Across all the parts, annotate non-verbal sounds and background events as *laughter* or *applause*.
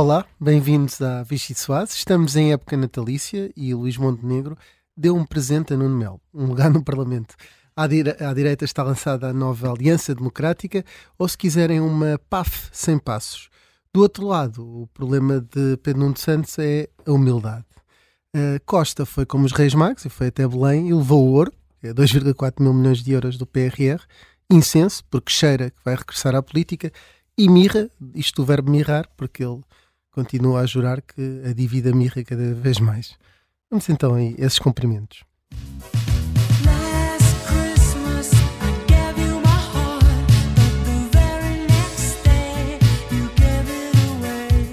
Olá, bem-vindos à Vichy Soares. Estamos em época natalícia e Luís Montenegro deu um presente a Nuno Melo, um lugar no Parlamento. À, dire à direita está lançada a nova Aliança Democrática, ou se quiserem, uma PAF sem passos. Do outro lado, o problema de Pedro Nuno Santos é a humildade. Uh, Costa foi como os Reis Magos e foi até Belém e levou o ouro, é 2,4 mil milhões de euros do PRR, incenso, porque cheira que vai regressar à política, e mirra, isto o verbo mirrar, porque ele continua a jurar que a dívida mirra cada vez mais. Vamos então a esses cumprimentos.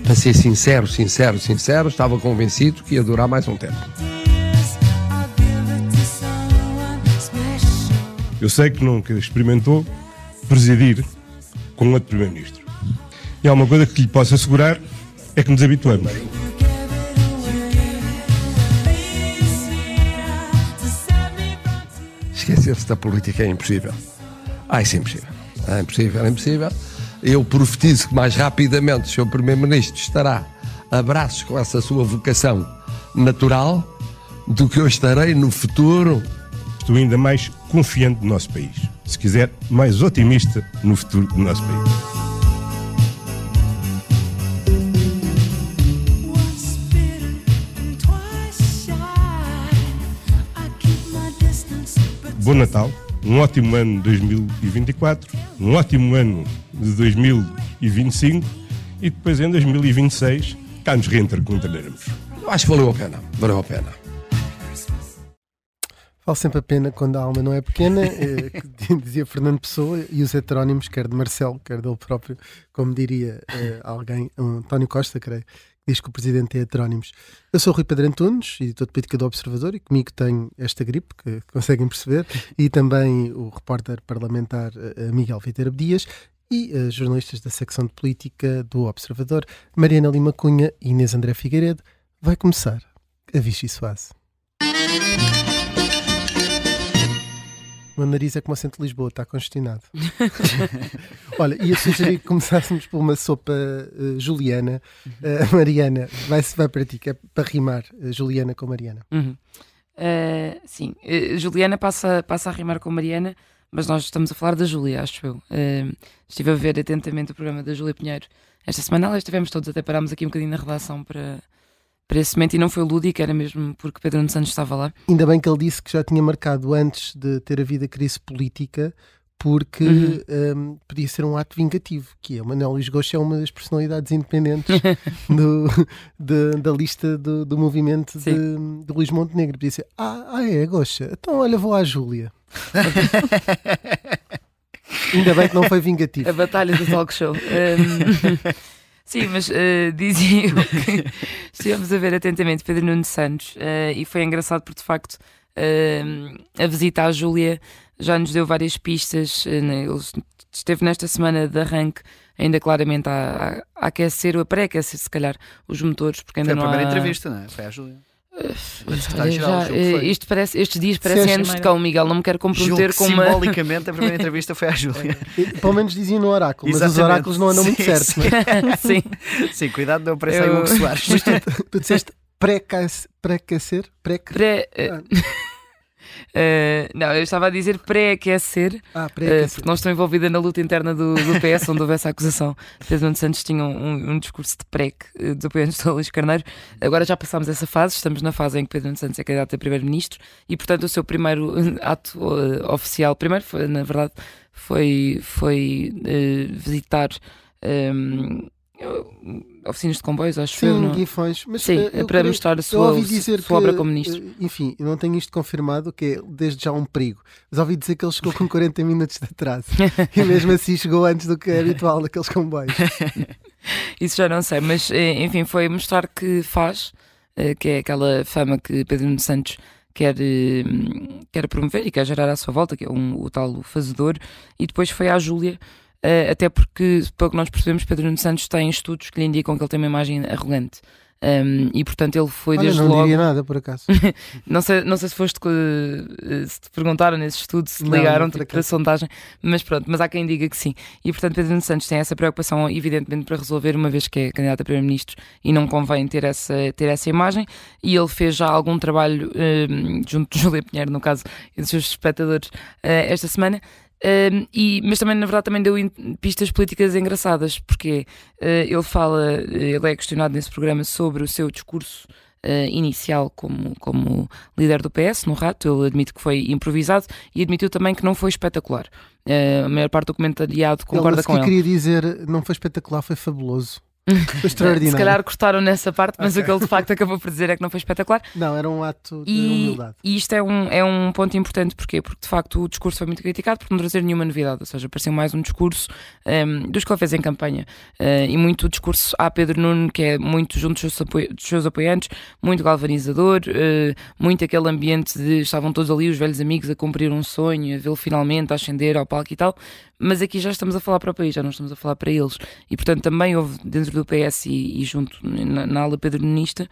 Para ser sincero, sincero, sincero, estava convencido que ia durar mais um tempo. Eu sei que nunca experimentou presidir com outro Primeiro-Ministro. E há uma coisa que lhe posso assegurar, é que nos habituamos. Esquecer-se da política é impossível. Ah, isso é impossível. É impossível, é impossível. Eu profetizo que mais rapidamente o Sr. Primeiro-Ministro estará a braços com essa sua vocação natural do que eu estarei no futuro. Estou ainda mais confiante do nosso país. Se quiser, mais otimista no futuro do nosso país. Bom Natal, um ótimo ano de 2024, um ótimo ano de 2025 e depois em 2026 cá nos reencontraremos. Acho que valeu a pena, valeu a pena. Vale sempre a pena quando a alma não é pequena, eh, *laughs* dizia Fernando Pessoa, e os heterónimos, quer de Marcelo, quer dele próprio, como diria eh, alguém, um, António Costa, creio, diz que o presidente é heterónimos. Eu sou o Rui Pedro Antunes, editor de política do Observador, e comigo tenho esta gripe, que *laughs* conseguem perceber, e também o repórter parlamentar uh, Miguel Viteira Dias e uh, jornalistas da secção de política do Observador, Mariana Lima Cunha e Inês André Figueiredo. Vai começar a Vichy Soase. Meu nariz é como o centro de Lisboa, está congestionado. *laughs* Olha, ia sugerir que começássemos por uma sopa uh, juliana. Uh, *laughs* Mariana, vai, vai para ti, que é para rimar uh, Juliana com Mariana. Uhum. sim, Juliana passa, passa a rimar com Mariana, mas nós estamos a falar da Júlia, acho eu. estive a ver atentamente o programa da Júlia Pinheiro esta semana. Aliás, estivemos todos, até parámos aqui um bocadinho na redação para para esse momento e não foi lúdico, era mesmo porque Pedro Nuno Santos estava lá. Ainda bem que ele disse que já tinha marcado antes de ter havido a crise política, porque uhum. um, podia ser um ato vingativo, que é o Manuel Luís Gosto é uma das personalidades independentes *laughs* do, de, da lista do, do movimento de, de, Luís Montenegro. Podia ser, ah, ah é, Gosta, então olha, vou à Júlia. *laughs* Ainda bem que não foi vingativo. A batalha do talk show. Um... *laughs* Sim, mas *laughs* uh, dizia eu que estivemos a ver atentamente Pedro Nuno Santos uh, e foi engraçado porque de facto uh, a visita à Júlia já nos deu várias pistas. Né, ele esteve nesta semana de arranque ainda claramente a, a, a aquecer, a pré-aquecer se calhar os motores, porque ainda foi a primeira há... entrevista, não é? Foi à Júlia. Já, eh, isto parece, estes dias parecem anos de cão, Miguel. Não me quero comprometer com uma. Simbolicamente, a primeira entrevista foi à *laughs* Júlia. Pelo menos diziam no oráculo, mas os oráculos não andam sim, muito certos. Sim. sim. *laughs* sim, cuidado, não parece Eu... aí Hugo Soares. Mas tu, tu disseste pré-aquecer? Pré, pré, pré uh... Uh, não, eu estava a dizer pré-aquecer, ah, pré uh, porque não estou envolvida na luta interna do, do PS, onde houve essa acusação. Pedro Nuno Santos tinha um, um, discurso de pré uh, dos apoiantes de Luís Carneiro. Agora já passámos essa fase, estamos na fase em que Pedro Nuno Santos é candidato a primeiro-ministro e, portanto, o seu primeiro ato oficial, primeiro, foi, na verdade, foi, foi visitar. Um, oficinas de comboios, acho Sim, eu. Sim, guifões. Mas Sim, é para mostrar a sua, ouvi dizer sua que, obra como ministro. Eh, enfim, não tenho isto confirmado, que é desde já um perigo. Mas ouvi dizer que ele chegou com 40 minutos de atraso. e mesmo assim chegou antes do que é habitual naqueles comboios. *laughs* Isso já não sei, mas eh, enfim, foi mostrar que faz, eh, que é aquela fama que Pedro Nuno Santos quer, quer promover e quer gerar à sua volta, que é um, o tal fazedor, e depois foi à Júlia Uh, até porque, pelo que nós percebemos, Pedro Nuno Santos tem estudos que lhe indicam que ele tem uma imagem arrogante. Um, e portanto ele foi Olha, desde não logo. diria nada, por acaso. *laughs* Não sei, não sei se foste eh, se te perguntaram nesse estudo, se te Não, ligaram não, tipo, para a acaso. sondagem, mas pronto, mas há quem diga que sim. E portanto Pedro Nuno Santos tem essa preocupação, evidentemente, para resolver, uma vez que é candidato a Primeiro-Ministro e não convém ter essa, ter essa imagem. E ele fez já algum trabalho eh, junto de Júlia Pinheiro, no caso, e dos seus espectadores eh, esta semana. Um, e, mas também, na verdade, também deu pistas políticas engraçadas, porque eh, ele fala, ele é questionado nesse programa sobre o seu discurso eh, inicial como, como líder do PS, no rato. Ele admite que foi improvisado e admitiu também que não foi espetacular. Eh, a maior parte do comentariado concorda ele com sequer ele. queria dizer, não foi espetacular, foi fabuloso. *laughs* Extraordinário. Se calhar cortaram nessa parte, mas o que ele de facto acabou por dizer é que não foi espetacular. Não, era um ato de E, humildade. e isto é um, é um ponto importante, porquê? Porque de facto o discurso foi muito criticado por não trazer nenhuma novidade, ou seja, pareceu mais um discurso ehm, dos que ele fez em campanha. Eh, e muito o discurso a Pedro Nuno, que é muito junto dos seus, dos seus apoiantes, muito galvanizador, eh, muito aquele ambiente de estavam todos ali, os velhos amigos, a cumprir um sonho, a vê-lo finalmente a ascender ao palco e tal. Mas aqui já estamos a falar para o país, já não estamos a falar para eles. E portanto também houve dentro do PS e, e junto na, na ala Pedro Nunista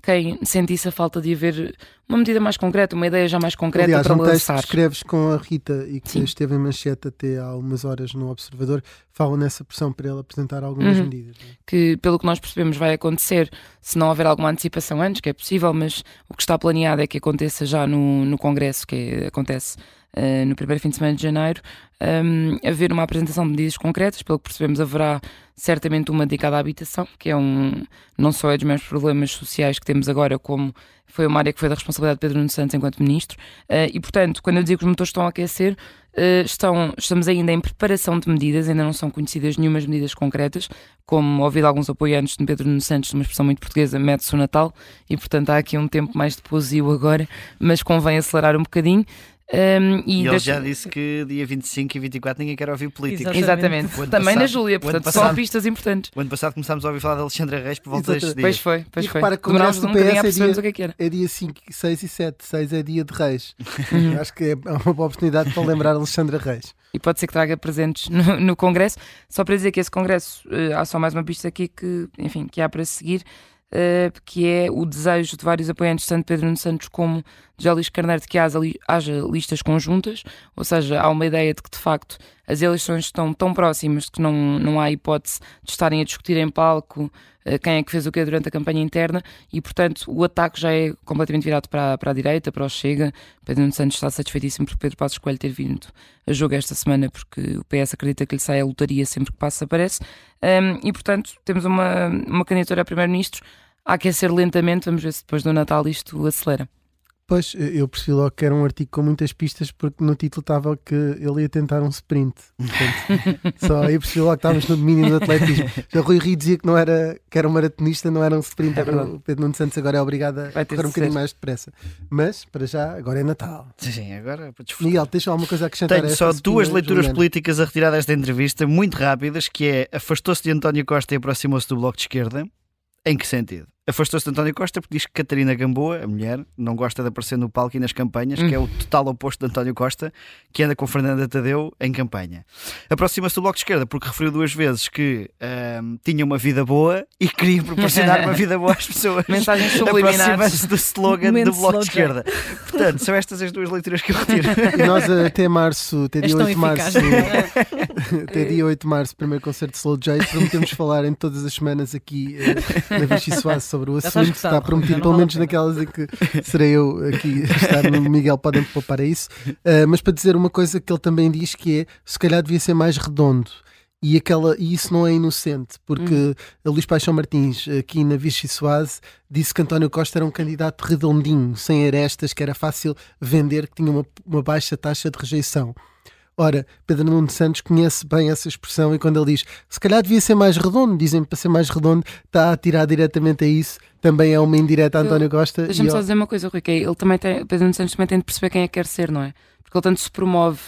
quem sentisse a falta de haver uma medida mais concreta, uma ideia já mais concreta Aliás, para um lançar. que escreves com a Rita e que Sim. esteve em manchete até há umas horas no Observador, falam nessa pressão para ele apresentar algumas Uhum. medidas. é? que, pelo que nós percebemos, vai acontecer se não houver alguma antecipação antes, que é possível, mas o que está planeado é que aconteça já no, no Congresso, que é- acontece eh, no primeiro fim de semana de janeiro, um, haver uma apresentação de medidas concretas. Pelo que percebemos, haverá certamente uma dedicada à habitação, que é um, não só é dos maiores problemas sociais que temos agora, como foi uma área que foi da responsabilidade de Pedro Nuno Santos enquanto ministro. Eh, e, portanto, quando eu digo que os motores estão a aquecer, eh, estão, estamos ainda em preparação de medidas, ainda não são conhecidas nenhumas medidas concretas, como ouvido alguns apoiantes de Pedro Nuno Santos, numa expressão muito portuguesa, mete-se o Natal, e portanto há aqui um tempo mais de pousio agora, mas convém acelerar um bocadinho. Um, E, e ele já disse que dia 25 e 24 ninguém quer ouvir políticos. Exatamente. Também na passado- Júlia, o ano portanto passado- são pistas importantes. O ano passado começámos a ouvir falar de Alexandra Reis por volta Exatamente. Pois dias. foi, pois E foi. repara que o Demorámos Congresso um PS é dia- o que é que era. É dia 5, 6 e 7. 6 é dia de Reis. *laughs* Acho que é uma boa oportunidade para lembrar Alexandra Reis. e pode ser que traga presentes no, no Congresso. Só para dizer que esse Congresso, eh, há só mais uma pista aqui que, enfim, que há para seguir, que é o desejo de vários apoiantes, tanto Pedro Nuno Santos como de José Carneiro, de que haja, haja listas conjuntas, ou seja, há uma ideia de que, de facto, as eleições estão tão próximas que não, não há hipótese de estarem a discutir em palco eh, quem é que fez o quê durante a campanha interna e, portanto, o ataque já é completamente virado para, para a direita, para o Chega. Pedro Nuno Santos está satisfeitíssimo por Pedro Passos Coelho ter vindo a jogo esta semana, porque o PS acredita que lhe sai a lotaria sempre que Passos aparece. Um, e, portanto, temos uma, uma candidatura a Primeiro-Ministro a aquecer lentamente. Vamos ver se depois do Natal isto acelera. Pois, eu percebi logo que era um artigo com muitas pistas porque no título estava que ele ia tentar um sprint. Portanto, *laughs* só aí percebi logo que estávamos no domínio do atletismo. *laughs* Já Rui Rio dizia que, não era, que era um maratonista, não era um sprinter. É o Pedro Nuno Santos agora é obrigado a correr um bocadinho mais depressa. Mas, para já, agora é Natal. Sim, agora para desfrutar. Miguel, tens alguma coisa a acrescentar? Tenho só duas leituras Juliana? políticas a retirar desta entrevista, muito rápidas, que é afastou-se de António Costa e aproximou-se do Bloco de Esquerda. Em que sentido? Afastou-se de António Costa porque diz que Catarina Gamboa, a mulher, não gosta de aparecer no palco e nas campanhas, que é o total oposto de António Costa, que anda com Fernanda Tadeu em campanha. Aproxima-se do Bloco de Esquerda porque referiu duas vezes que ahm, tinha uma vida boa e queria proporcionar uma vida boa às pessoas. *laughs* Mensagens subliminares. Aproxima-se do slogan Momento do Bloco de slow Esquerda. Portanto, são estas as duas leituras que eu retiro. E nós até março, até dia tão 8 de março, eficaz. *laughs* até dia 8 de março, primeiro concerto de Slow J, prometemos falar em todas as semanas aqui eh, na Vichy Soase sobre o assunto. Está escutado, prometido, pelo menos naquelas em que serei eu aqui estar no Miguel, podem poupar a isso. Eh, mas para dizer uma coisa que ele também diz que é se calhar devia ser mais redondo. E, aquela, e isso não é inocente, porque a Luís Paixão Martins, aqui na Vichy Soase, disse que António Costa era um candidato redondinho, sem arestas, que era fácil vender, que tinha uma, uma baixa taxa de rejeição. Ora, Pedro Nuno Santos conhece bem essa expressão e quando ele diz se calhar devia ser mais redondo, dizem para ser mais redondo, está a tirar diretamente a isso, também é uma indireta a António Costa. Deixa-me só dizer uma coisa, Rui, que é, ele também tem, Pedro Nuno Santos também tem de perceber quem é que quer ser, não é? Porque ele tanto se promove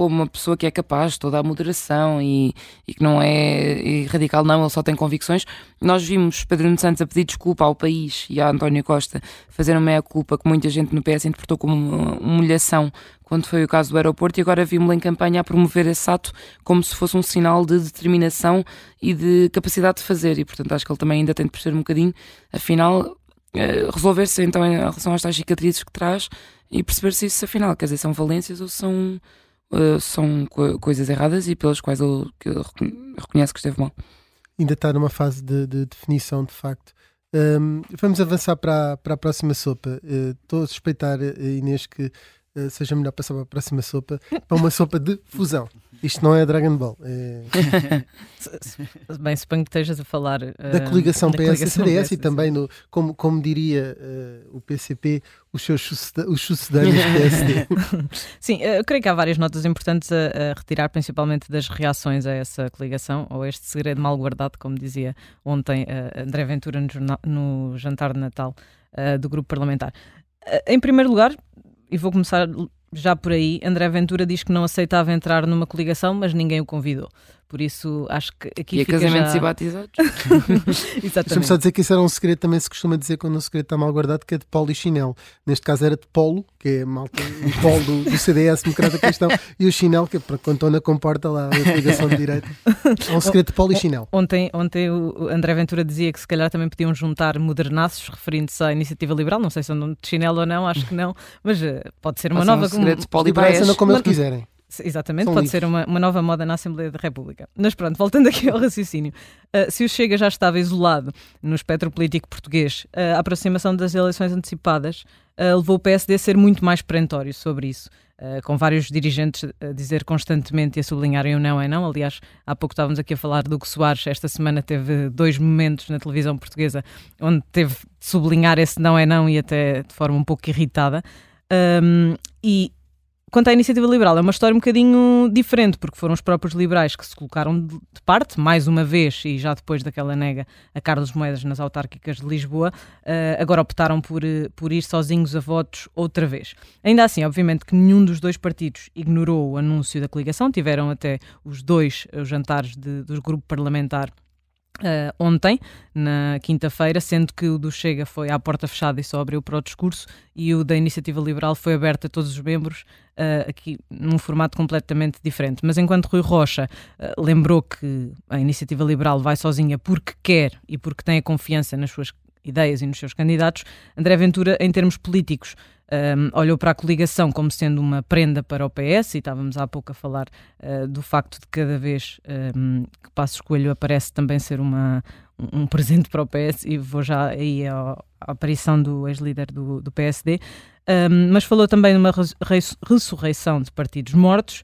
como uma pessoa que é capaz toda a moderação e, e que não é radical, não, ele só tem convicções. Nós vimos Pedro Santos a pedir desculpa ao país e a António Costa fazer uma meia-culpa que muita gente no PS interpretou como humilhação quando foi o caso do aeroporto, e agora vimos-lo em campanha a promover esse ato como se fosse um sinal de determinação e de capacidade de fazer. E, portanto, acho que ele também ainda tem de perceber um bocadinho, afinal, eh, resolver-se então em relação às tais cicatrizes que traz e perceber se isso, afinal, quer dizer, são valências ou são, uh, são co coisas erradas e pelas quais ele, ele reconhece que esteve mal. Ainda está numa fase de, de definição, de facto. Um, vamos avançar para, para a próxima sopa. Uh, estou a suspeitar, Inês, que eh, seja melhor passar para a próxima sopa, para uma sopa de fusão. Isto não é Dragon Ball. É... Bem, suponho que estejas a falar uh, da coligação PS-CDS e também, no, como, como diria uh, o PCP, os seus os sucedâneos PSD. *laughs* Sim, eu creio que há várias notas importantes a, a, retirar, principalmente das reações a essa coligação, ou este segredo mal guardado, como dizia ontem uh, André Ventura no, no jantar de Natal do grupo parlamentar. Em primeiro lugar, e vou começar já por aí. André Ventura diz que não aceitava entrar numa coligação, mas ninguém o convidou. Por isso, acho que aqui e fica casamentos já... e batizados. *laughs* Exatamente. Deixa-me só dizer que isso era um segredo, também se costuma dizer quando um segredo está mal guardado, que é de polo e chinelo. Neste caso era de polo, que é malta, o *laughs* polo do, do CDS, Democrata Cristão, e o chinelo, que é para quando estão na comporta lá, a coligação de direita. É um segredo de polo e chinelo. Ontem, ontem o André Ventura dizia que se calhar também podiam juntar modernaços, referindo-se à iniciativa liberal. Não sei se andam de chinelo ou não, acho que não, mas uh, pode ser uma nova. Um segredo de polo e como eles quiserem. Exatamente, São pode livres. ser uma, uma nova moda na Assembleia da República. Mas pronto, voltando *laughs* aqui ao raciocínio. Uh, se o Chega já estava isolado no espectro político português, uh, a aproximação das eleições antecipadas uh, levou o PSD a ser muito mais perentório sobre isso. com vários dirigentes a dizer constantemente e a sublinharem o não é não. Aliás, há pouco estávamos aqui a falar do que Soares esta semana teve dois momentos na televisão portuguesa onde teve de sublinhar esse não é não e até de forma um pouco irritada. Um, e Quanto à iniciativa liberal, é uma história um bocadinho diferente, porque foram os próprios liberais que se colocaram de parte, mais uma vez, e já depois daquela nega a Carlos Moedas nas autárquicas de Lisboa, uh, agora optaram por, uh, por ir sozinhos a votos outra vez. Ainda assim, obviamente que nenhum dos dois partidos ignorou o anúncio da coligação, tiveram até os dois os jantares de, do grupo parlamentar Uh, ontem, na quinta-feira, sendo que o do Chega foi à porta fechada e só abriu para o discurso, e o da Iniciativa Liberal foi aberto a todos os membros, uh, aqui num formato completamente diferente. Mas enquanto Rui Rocha uh, lembrou que a Iniciativa Liberal vai sozinha porque quer e porque tem a confiança nas suas ideias e nos seus candidatos, André Ventura, em termos políticos, um, olhou para a coligação como sendo uma prenda para o PS, e estávamos há pouco a falar uh, do facto de cada vez um, que Passos Coelho aparece também ser uma, um presente para o PS, e vou já aí à aparição do ex-líder do, do, PSD, um, mas falou também de uma ressurreição de partidos mortos.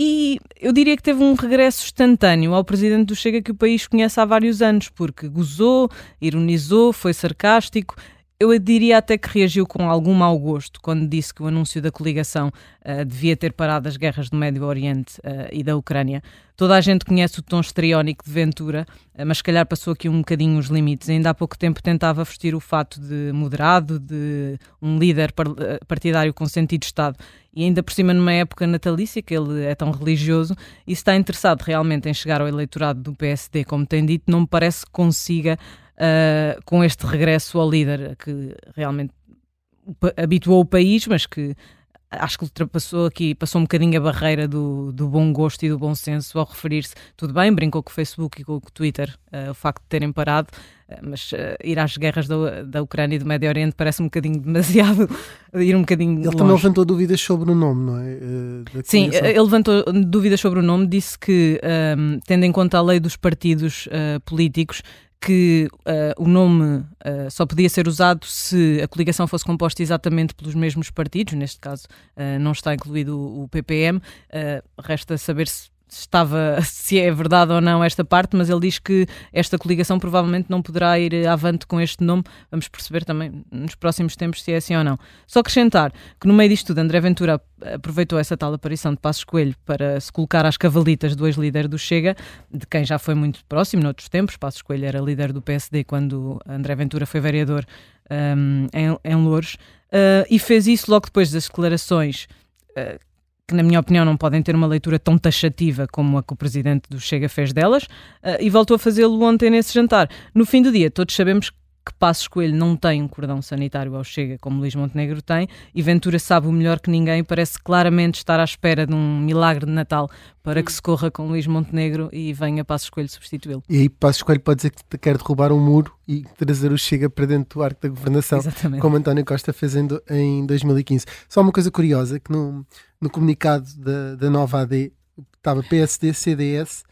E eu diria que teve um regresso instantâneo ao presidente do Chega que o país conhece há vários anos, porque gozou, ironizou, foi sarcástico, eu diria até que reagiu com algum mau gosto quando disse que o anúncio da coligação uh, devia ter parado as guerras do Médio Oriente uh, e da Ucrânia. Toda a gente conhece o tom estriónico de Ventura, uh, mas se calhar passou aqui um bocadinho os limites. Ainda há pouco tempo tentava vestir o fato de moderado, de um líder partidário com sentido de Estado. E ainda por cima numa época natalícia, que ele é tão religioso, e se está interessado realmente em chegar ao eleitorado do PSD, como tem dito, não me parece que consiga uh, com este regresso ao líder que realmente habituou o país, mas que acho que ultrapassou aqui, passou um bocadinho a barreira do, do bom gosto e do bom senso ao referir-se. Tudo bem, brincou com o Facebook e com o Twitter, uh, o facto de terem parado, uh, mas uh, ir às guerras da, da Ucrânia e do Médio Oriente parece um bocadinho *laughs* demasiado, ir um bocadinho. Ele longe. também levantou dúvidas sobre o nome, não é? Sim, ele levantou dúvidas sobre o nome, disse que, um, tendo em conta a lei dos partidos políticos, que uh, o nome uh, só podia ser usado se a coligação fosse composta exatamente pelos mesmos partidos, neste caso uh, não está incluído o, o PPM, resta saber se estava *laughs* se é verdade ou não esta parte, mas ele diz que esta coligação provavelmente não poderá ir avante com este nome. Vamos perceber também nos próximos tempos se é assim ou não. Só acrescentar que no meio disto tudo, André Ventura aproveitou essa tal aparição de Passos Coelho para se colocar às cavalitas do ex-líder do Chega, de quem já foi muito próximo noutros tempos. Passos Coelho era líder do PSD quando André Ventura foi vereador um, em, em Louros, uh, e fez isso logo depois das declarações uh, que, na minha opinião, não podem ter uma leitura tão taxativa como a que o presidente do Chega fez delas, uh, e voltou a fazê-lo ontem nesse jantar. No fim do dia, todos sabemos que Passos Coelho não tem um cordão sanitário ao Chega como Luís Montenegro tem e Ventura sabe o melhor que ninguém, parece claramente estar à espera de um milagre de Natal para que se corra com Luís Montenegro e venha Passos Coelho substituí-lo. E aí Passos Coelho pode dizer que quer derrubar um muro e trazer o Chega para dentro do arco da governação, Exatamente. como António Costa fez em, em 2015. Só uma coisa curiosa, que no, no comunicado da, da nova AD estava PSD, CDS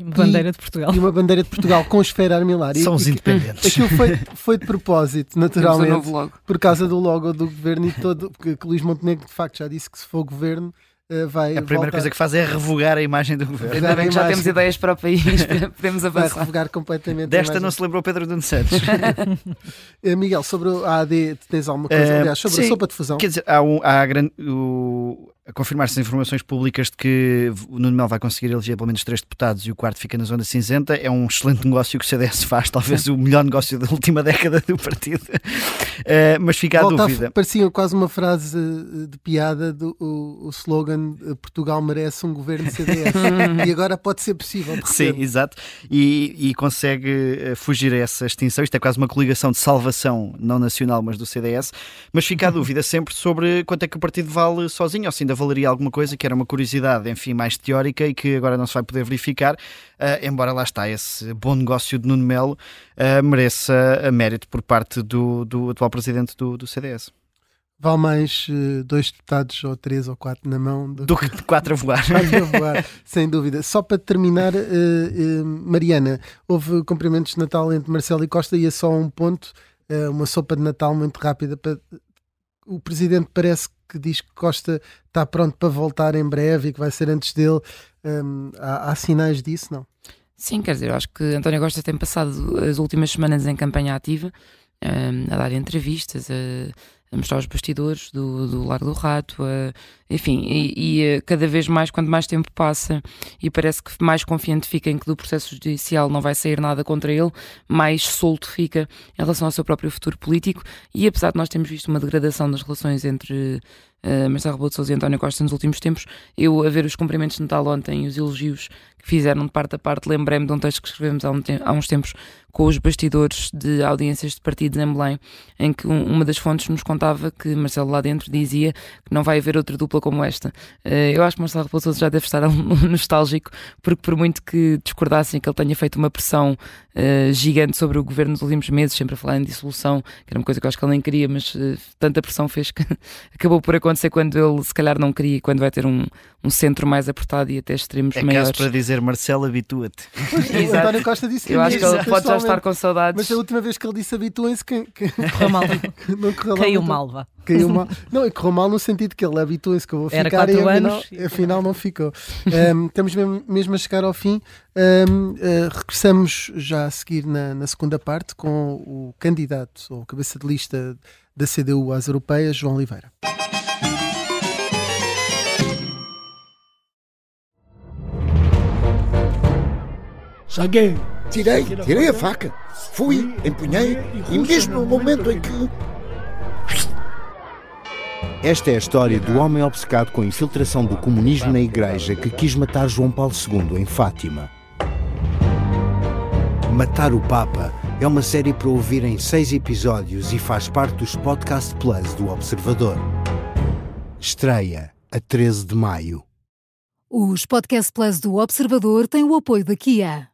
uma bandeira de Portugal. E uma bandeira de Portugal com esfera armilar. São os independentes. Aquilo foi, foi de propósito, naturalmente, por causa do logo do governo e todo, porque, que Luís Montenegro de facto já disse que se for governo uh, vai. A primeira voltar. coisa que faz é revogar a imagem do governo. Ainda bem que já temos ideias para o país, *laughs* podemos avançar. Vai revogar completamente. Desta não se lembrou Pedro Nuno Santos. *laughs* Miguel, sobre a AD, tens alguma coisa? Uh, Aliás, sobre sim, a sopa de fusão. Quer dizer, há, um, há grande, o, a confirmar-se as informações públicas de que o Nuno Melo vai conseguir eleger pelo menos três deputados e o quarto fica na zona cinzenta, é um excelente negócio que o CDS faz, talvez o melhor negócio da última década do partido. Uh, *laughs* mas fica a Volta dúvida. A, parecia quase uma frase de piada do o, o slogan Portugal merece um governo CDS *laughs* e agora pode ser possível. Sim, exato. E, e, consegue fugir a essa extinção. Isto é quase uma coligação de salvação, não nacional, mas do CDS. Mas fica a *laughs* dúvida sempre sobre quanto é que o partido vale sozinho, ou se ainda valeria alguma coisa que era uma curiosidade, enfim, mais teórica e que agora não se vai poder verificar, uh, embora lá está esse bom negócio de Nuno Melo uh, mereça a mérito por parte do, do atual presidente do, do CDS. Vale mais uh, dois deputados ou três ou quatro na mão do, do que quatro a voar. quatro a voar, *laughs* sem dúvida. Só para terminar, Mariana, houve cumprimentos de Natal entre Marcelo e Costa e é só um ponto, uma sopa de Natal muito rápida para o presidente parece que diz que Costa está pronto para voltar em breve e que vai ser antes dele. Um, há, há, sinais disso, não? Sim, quer dizer, eu acho que António Costa tem passado as últimas semanas em campanha ativa, um, a dar entrevistas, a, a, mostrar os bastidores do, do Largo do Rato, a, enfim, e, e, cada vez mais, quanto mais tempo passa e parece que mais confiante fica em que do processo judicial não vai sair nada contra ele, mais solto fica em relação ao seu próprio futuro político. E apesar de nós termos visto uma degradação das relações entre uh, Marcelo Rebelo de Sousa e António Costa nos últimos tempos, eu, a ver os cumprimentos de Natal ontem e os elogios que fizeram de parte a parte, lembrei-me de um texto que escrevemos há, um há, uns tempos com os bastidores de audiências de partidos em Belém, em que um, uma das fontes nos contava que Marcelo lá dentro dizia que não vai haver outra dupla como esta. Uh, eu acho que Marcelo Rebelo de Sousa já deve estar *laughs* nostálgico, porque por muito que discordassem que ele tenha feito uma pressão uh, gigante sobre o governo nos últimos meses, sempre a falar em dissolução, que era uma coisa que eu acho que ele nem queria, mas uh, tanta pressão fez que *laughs* acabou por acontecer quando ele se calhar não queria, quando vai ter um, um centro mais apertado e até extremos é maiores. É caso para dizer, Marcelo, habitua-te. *laughs* o António Costa disse Eu acho que ele pode já estar com saudades. Mas a última vez que ele disse habituem-se que, que... correu mal. *laughs* não correu Caiu mal, vá. Caiu mal. Não, e correu mal no sentido que ele habituem-se que eu vou Era ficar quatro e anos. Afinal, afinal não ficou. Um, estamos mesmo, mesmo a chegar ao fim. Um, uh, regressamos já a seguir na, na segunda parte com o candidato ou cabeça de lista da CDU às europeias, João Oliveira. Saguei. Tirei, tirei a faca. Fui, empunhei e mesmo no momento em que. Esta é a história do homem obcecado com a infiltração do comunismo na igreja que quis matar João Paulo II em Fátima. Matar o Papa é uma série para ouvir em seis episódios e faz parte dos Podcast Plus do Observador. Estreia a 13 de maio. Os Podcast Plus do Observador têm o apoio da Kia.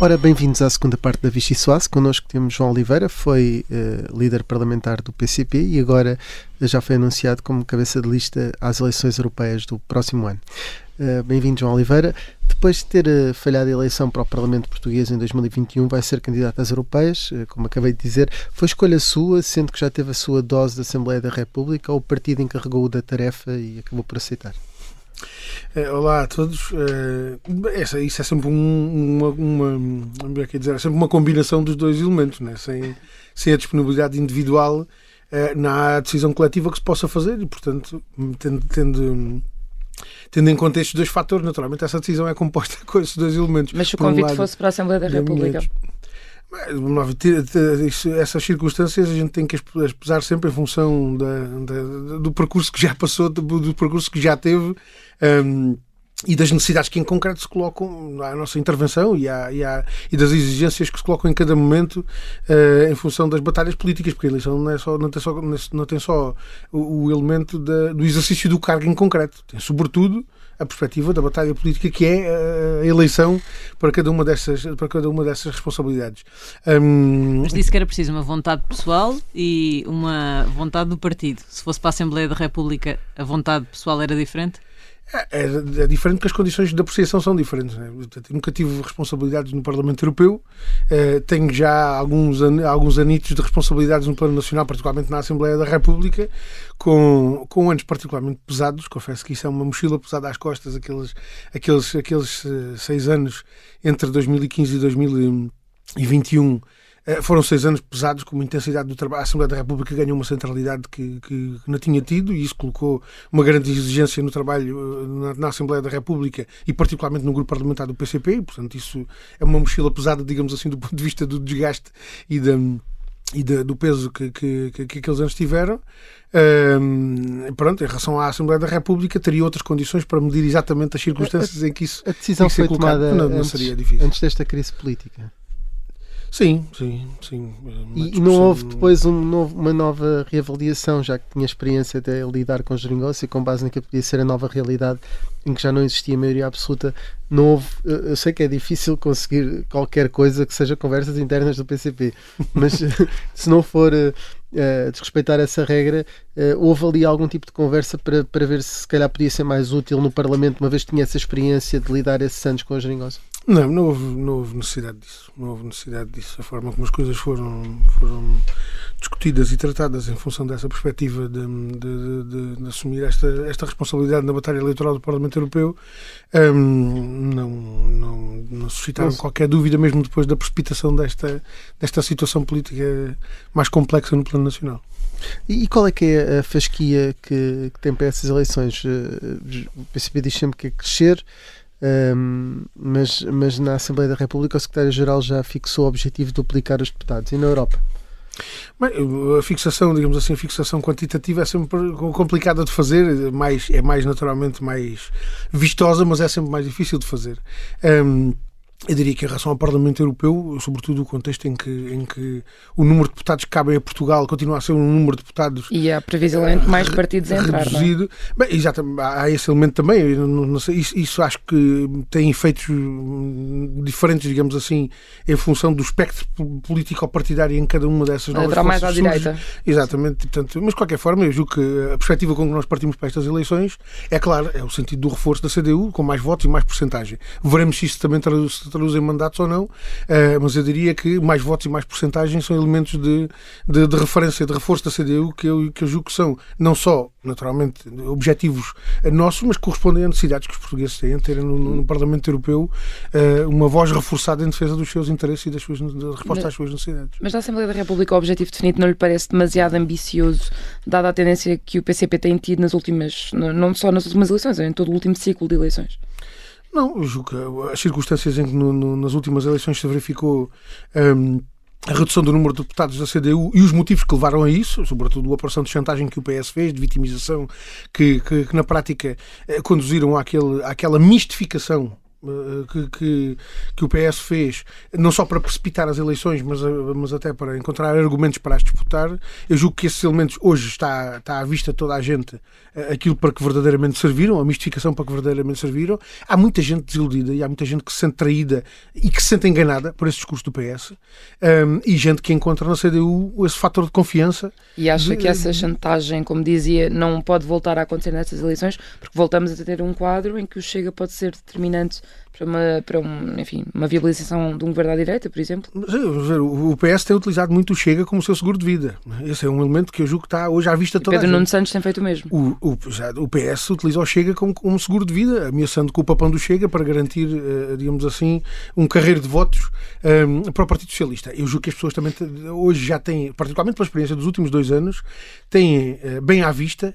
Ora, bem-vindos à segunda parte da Vichy Soase. Connosco temos João Oliveira, foi uh, líder parlamentar do PCP e agora já foi anunciado como cabeça de lista às eleições europeias do próximo ano. Uh, Bem-vindo, João Oliveira. Depois de ter uh, falhado a eleição para o Parlamento Português em 2021, vai ser candidato às europeias, como acabei de dizer. Foi escolha sua, sendo que já teve a sua dose da Assembleia da República ou o partido encarregou-o da tarefa e acabou por aceitar? Olá a todos. Essa, isso é sempre um, uma, uma, é dizer, é sempre uma combinação dos dois elementos, né? sem, sem a disponibilidade individual não há decisão coletiva que se possa fazer e, portanto, tendo, tendo, tendo em conta estes dois fatores, naturalmente essa decisão é composta *laughs* com esses dois elementos. Mas se o convite um lado, fosse para a Assembleia da República? Essas circunstâncias a gente tem que as pesar sempre em função da, da, do percurso que já passou, do, do percurso que já teve. Um, e das necessidades que em concreto se colocam à nossa intervenção e, à, e, à, e das exigências que se colocam em cada momento uh, em função das batalhas políticas, porque a eleição não, é só, não tem só, não tem só o, o elemento da, do exercício do cargo em concreto, tem sobretudo a perspectiva da batalha política que é eh, a eleição para cada uma dessas, para cada uma dessas responsabilidades. Um... Mas disse que era preciso uma vontade pessoal e uma vontade do partido. Se fosse para a Assembleia da República, a vontade pessoal era diferente? É, é, é, diferente porque as condições de apreciação são diferentes. Né? nunca tive responsabilidades no Parlamento Europeu, eh, tenho já alguns, an alguns anitos de responsabilidades no plano nacional, particularmente na Assembleia da República, com, com anos particularmente pesados. Confesso que isso é uma mochila pesada às costas, aqueles, aqueles, aqueles uh, seis anos entre 2015 e 2021 eh, foram seis anos pesados, com uma intensidade do trabalho. A Assembleia da República ganhou uma centralidade que, que, não tinha tido e isso colocou uma grande exigência no trabalho eh, na, na, Assembleia da República e, particularmente, no grupo parlamentar do PCP. Portanto, isso é uma mochila pesada, digamos assim, do ponto de vista do desgaste e da e de, do peso que, que, que, que, aqueles anos tiveram. Um, pronto, em relação à Assembleia da República, teria outras condições para medir exatamente as circunstâncias a, em que isso. A decisão foi tomada não, não antes, seria difícil. antes desta crise política. Sim, sim, sim. E, não houve depois um novo, uma nova reavaliação, já que tinha experiência de lidar com geringonça e com base naquilo que podia ser a nova realidade em que já não existia maioria absoluta, não houve. Eu sei que é difícil conseguir qualquer coisa que seja conversas internas do PCP, *laughs* mas *laughs* se não for uh, desrespeitar essa regra, uh, houve ali algum tipo de conversa para, para ver se se calhar podia ser mais útil no Parlamento, uma vez que tinha essa experiência de lidar esses anos com a geringonça? Não, não houve, não houve necessidade disso. Não houve necessidade disso. A forma como as coisas foram, foram discutidas e tratadas em função dessa perspectiva de, de, de, de assumir esta, esta responsabilidade na batalha eleitoral do Parlamento Europeu um, não, não, não suscitaram Nossa. qualquer dúvida, mesmo depois da precipitação desta, desta situação política mais complexa no plano nacional. E, qual é que é a fasquia que, que tem para essas eleições? Eh, o PCP diz sempre que é crescer. Um, mas, mas na Assembleia da República o Secretário-Geral já fixou o objetivo de duplicar os deputados. E na Europa? Bem, a fixação, digamos assim, a fixação quantitativa é sempre complicada de fazer, mais, é mais naturalmente mais vistosa, mas é sempre mais difícil de fazer. Um, eu diria que em relação ao Parlamento Europeu, sobretudo o contexto em que, em que o número de deputados que cabem a Portugal continua a ser um número de deputados. E há previsivelmente mais partidos a entrar. É? Reduzido. É? Bem, exatamente, há esse elemento também. Não, não sei, isso, isso, acho que tem efeitos diferentes, digamos assim, em função do espectro político-partidário em cada uma dessas novas Entrar mais à direita. Exatamente. Portanto, mas de qualquer forma, eu julgo que a perspectiva com que nós partimos para estas eleições é, claro, é o sentido do reforço da CDU, com mais votos e mais porcentagem. Veremos se isso também traduz traduz em mandatos ou não, eh, mas eu diria que mais votos e mais porcentagens são elementos de, de, de, referência, de reforço da CDU que eu, que eu julgo que são não só, naturalmente, objetivos nossos, mas correspondem a necessidades que os portugueses têm, terem no, no Parlamento Europeu eh, uma voz reforçada em defesa dos seus interesses e das suas, da resposta às suas necessidades. Mas na Assembleia da República o objetivo definido não lhe parece demasiado ambicioso, dada a tendência que o PCP tem tido nas últimas, não só nas últimas eleições, em todo o último ciclo de eleições? Não, as circunstâncias em que no, no, nas últimas eleições se verificou um, a redução do número de deputados da CDU e os motivos que levaram a isso, sobretudo a operação de chantagem que o PS fez, de vitimização, que, que, que na prática eh, conduziram àquele, àquela mistificação que, que, que, o PS fez, não só para precipitar as eleições, mas, eh, mas até para encontrar argumentos para as disputar, eu julgo que esses elementos hoje está, está à vista toda a gente eh, aquilo para que verdadeiramente serviram, a mistificação para que verdadeiramente serviram. Há muita gente desiludida e há muita gente que se sente traída e que se sente enganada por esse discurso do PS um, ehm, e gente que encontra na CDU esse fator de confiança. E acha de... que essa chantagem, como dizia, não pode voltar a acontecer nestas eleições, porque voltamos a ter um quadro em que o Chega pode ser determinante para uma, para um, enfim, uma viabilização de um governo à direita, por exemplo? O PS tem utilizado muito o Chega como seu seguro de vida. Esse é um elemento que eu julgo que está hoje à vista toda Pedro Nuno Santos tem feito o mesmo. O, o, o PS utiliza o Chega como, como seguro de vida, ameaçando com o papão do Chega para garantir, uh, digamos assim, um carreiro de votos um, eh, para o Partido Socialista. Eu julgo que as pessoas também hoje já têm, particularmente pela experiência dos últimos dois anos, têm uh, bem à vista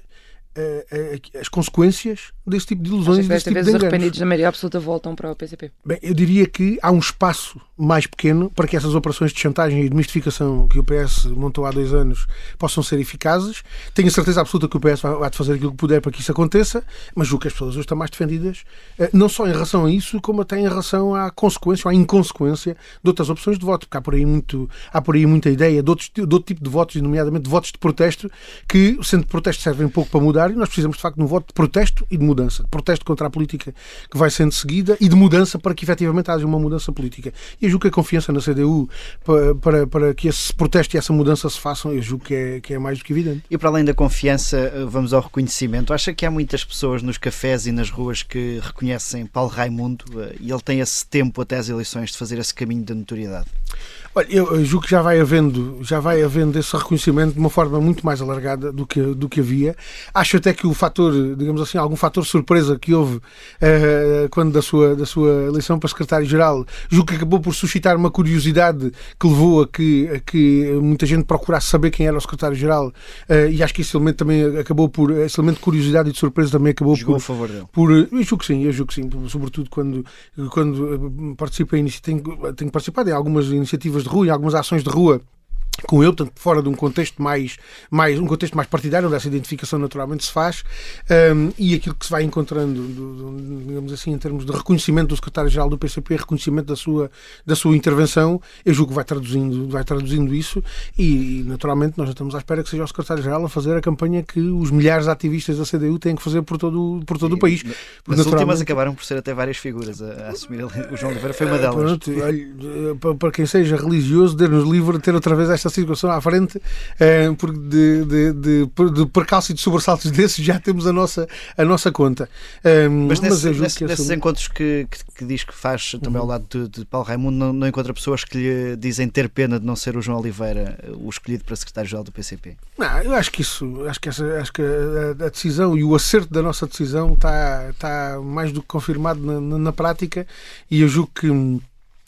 as consequências desse tipo de ilusões e desta vez os arrependidos da maioria absoluta voltam para o PCP. Bem, eu diria que há um espaço mais pequeno para que essas operações de chantagem e de mistificação que o PS montou há dois anos possam ser eficazes. Tenho a certeza absoluta que o PS vai, vai fazer aquilo que puder para que isso aconteça, mas julgo que as pessoas hoje estão mais defendidas, eh, não só em relação a isso, como até em relação à consequência ou à inconsequência de outras opções de voto, porque há por aí, muito, há por aí muita ideia de, outros, de outro tipo de votos, e nomeadamente de votos de protesto, que, sendo de protesto, servem um pouco para mudar, e nós precisamos, de facto, de um voto de protesto e de mudança. De protesto contra a política que vai sendo seguida e de mudança para que efetivamente haja uma mudança política. E eu julgo que a confiança na CDU para, para, para que esse protesto e essa mudança se façam, eu julgo que é, que é mais do que evidente. E para além da confiança, eh, vamos ao reconhecimento. Acha que há muitas pessoas nos cafés e nas ruas que reconhecem Paulo Raimundo eh, e ele tem esse tempo até às eleições de fazer esse caminho da notoriedade? Olha, eu julgo que já vai havendo, já vai havendo esse reconhecimento de uma forma muito mais alargada do que, do que havia. Acho até que o fator, digamos assim, algum fator surpresa que houve uh, quando da sua, da sua eleição para secretário-geral, julgo que acabou por suscitar uma curiosidade que levou a que, a que muita gente procurasse saber quem era o secretário-geral uh, e acho que esse elemento também acabou por, esse elemento de curiosidade e de surpresa também acabou Jogou por... a favor dele. Por, eu julgo que sim, eu julgo que sim, sobretudo quando, quando participo em, tenho, tenho participado em algumas iniciativas de rua, em algumas ações de rua com ele, portanto, fora de um contexto mais, mais um contexto mais partidário, onde essa identificação naturalmente se faz, um, e aquilo que se vai encontrando, do, do, digamos assim, em termos de reconhecimento do secretário-geral do PCP, reconhecimento da sua, da sua intervenção, eu julgo que vai traduzindo, vai traduzindo isso, e, naturalmente nós já estamos à espera que seja o secretário-geral a fazer a campanha que os milhares de ativistas da CDU têm que fazer por todo, por todo Sim, o país. Porque, As últimas acabaram por ser até várias figuras a, a assumir. O João Oliveira foi uma delas. Pronto, olha, para quem seja religioso, Deus-nos livre de ter outra vez esta situação à frente, eh, porque de, de, de, de percalço e de sobressaltos *laughs* desses já temos a nossa, a nossa conta. Eh, mas, mas nesse, nesse, nesses encontros que, que, que, diz que faz também uhum. ao lado de, de Paulo Raimundo, não, não, encontra pessoas que lhe dizem ter pena de não ser o João Oliveira o escolhido para secretário-geral do PCP? Não, eu acho que isso, acho que, essa, acho que a, a decisão e o acerto da nossa decisão está, está mais do que confirmado na, na, na prática e eu julgo que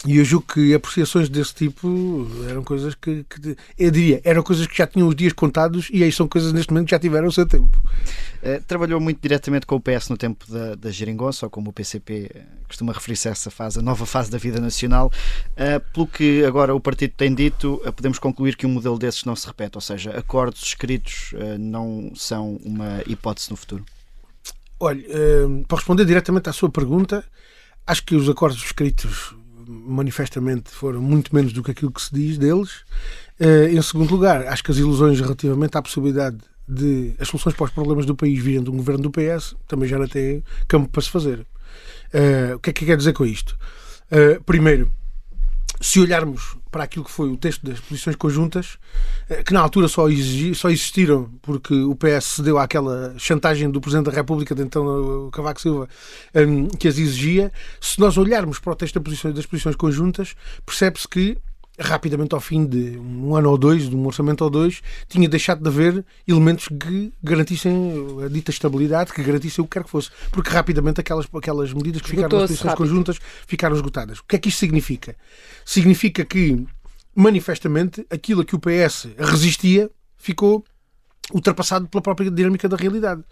e eu julgo que apreciações desse tipo eram coisas que, que, eu diria, eram coisas que já tinham os dias contados e aí são coisas neste momento que já tiveram o seu tempo. Uh, trabalhou muito diretamente com o PS no tempo da, da Geringonça, ou como o PCP costuma referir-se a essa fase, a nova fase da vida nacional. Uh, pelo que agora o partido tem dito, podemos concluir que um modelo desses não se repete, ou seja, acordos escritos não são uma hipótese no futuro. Olha, para responder diretamente à sua pergunta, acho que os acordos escritos manifestamente foram muito menos do que aquilo que se diz deles. Uh, em segundo lugar, acho que as ilusões relativamente à possibilidade de as soluções para os problemas do país virem de um governo do PS também já não tem campo para se fazer. Uh, o que é que quer dizer com isto? Uh, primeiro, se olharmos para aquilo que foi o texto das posições conjuntas, que na altura só, só existiram porque o PS cedeu àquela chantagem do Presidente da República, de então o Cavaco Silva, um, que as exigia, se nós olharmos para o texto das posições conjuntas, percebe-se que rapidamente ao fim de um ano ou dois, de um orçamento ou dois, tinha deixado de haver elementos que garantissem a dita estabilidade, que garantissem o que quer que fosse. Porque rapidamente aquelas, aquelas medidas que ficaram nas posições conjuntas ficaram esgotadas. O que é que isto significa? Significa que, manifestamente, aquilo a que o PS resistia ficou ultrapassado pela própria dinâmica da realidade.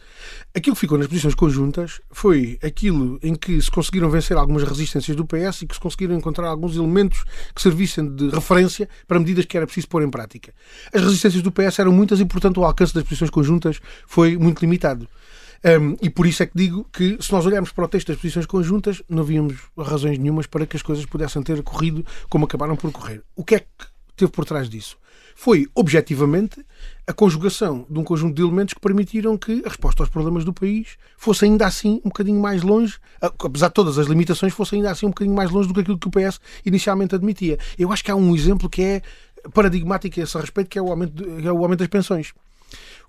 Aquilo que ficou nas posições conjuntas foi aquilo em que se conseguiram vencer algumas resistências do PS e que se conseguiram encontrar alguns elementos que servissem de referência para medidas que era preciso pôr em prática. As resistências do PS eram muitas e, portanto, o alcance das posições conjuntas foi muito limitado. Um, e por isso é que digo que, se nós olharmos para o texto das posições conjuntas, não víamos razões nenhumas para que as coisas pudessem ter corrido como acabaram por correr. O que é que teve por trás disso? foi, objetivamente, a conjugação de um conjunto de elementos que permitiram que a resposta aos problemas do país fosse ainda assim um bocadinho mais longe, apesar de todas as limitações, fosse ainda assim um bocadinho mais longe do que aquilo que o PS inicialmente admitia. Eu acho que há um exemplo que é paradigmático a esse respeito, que é o aumento, é o aumento das pensões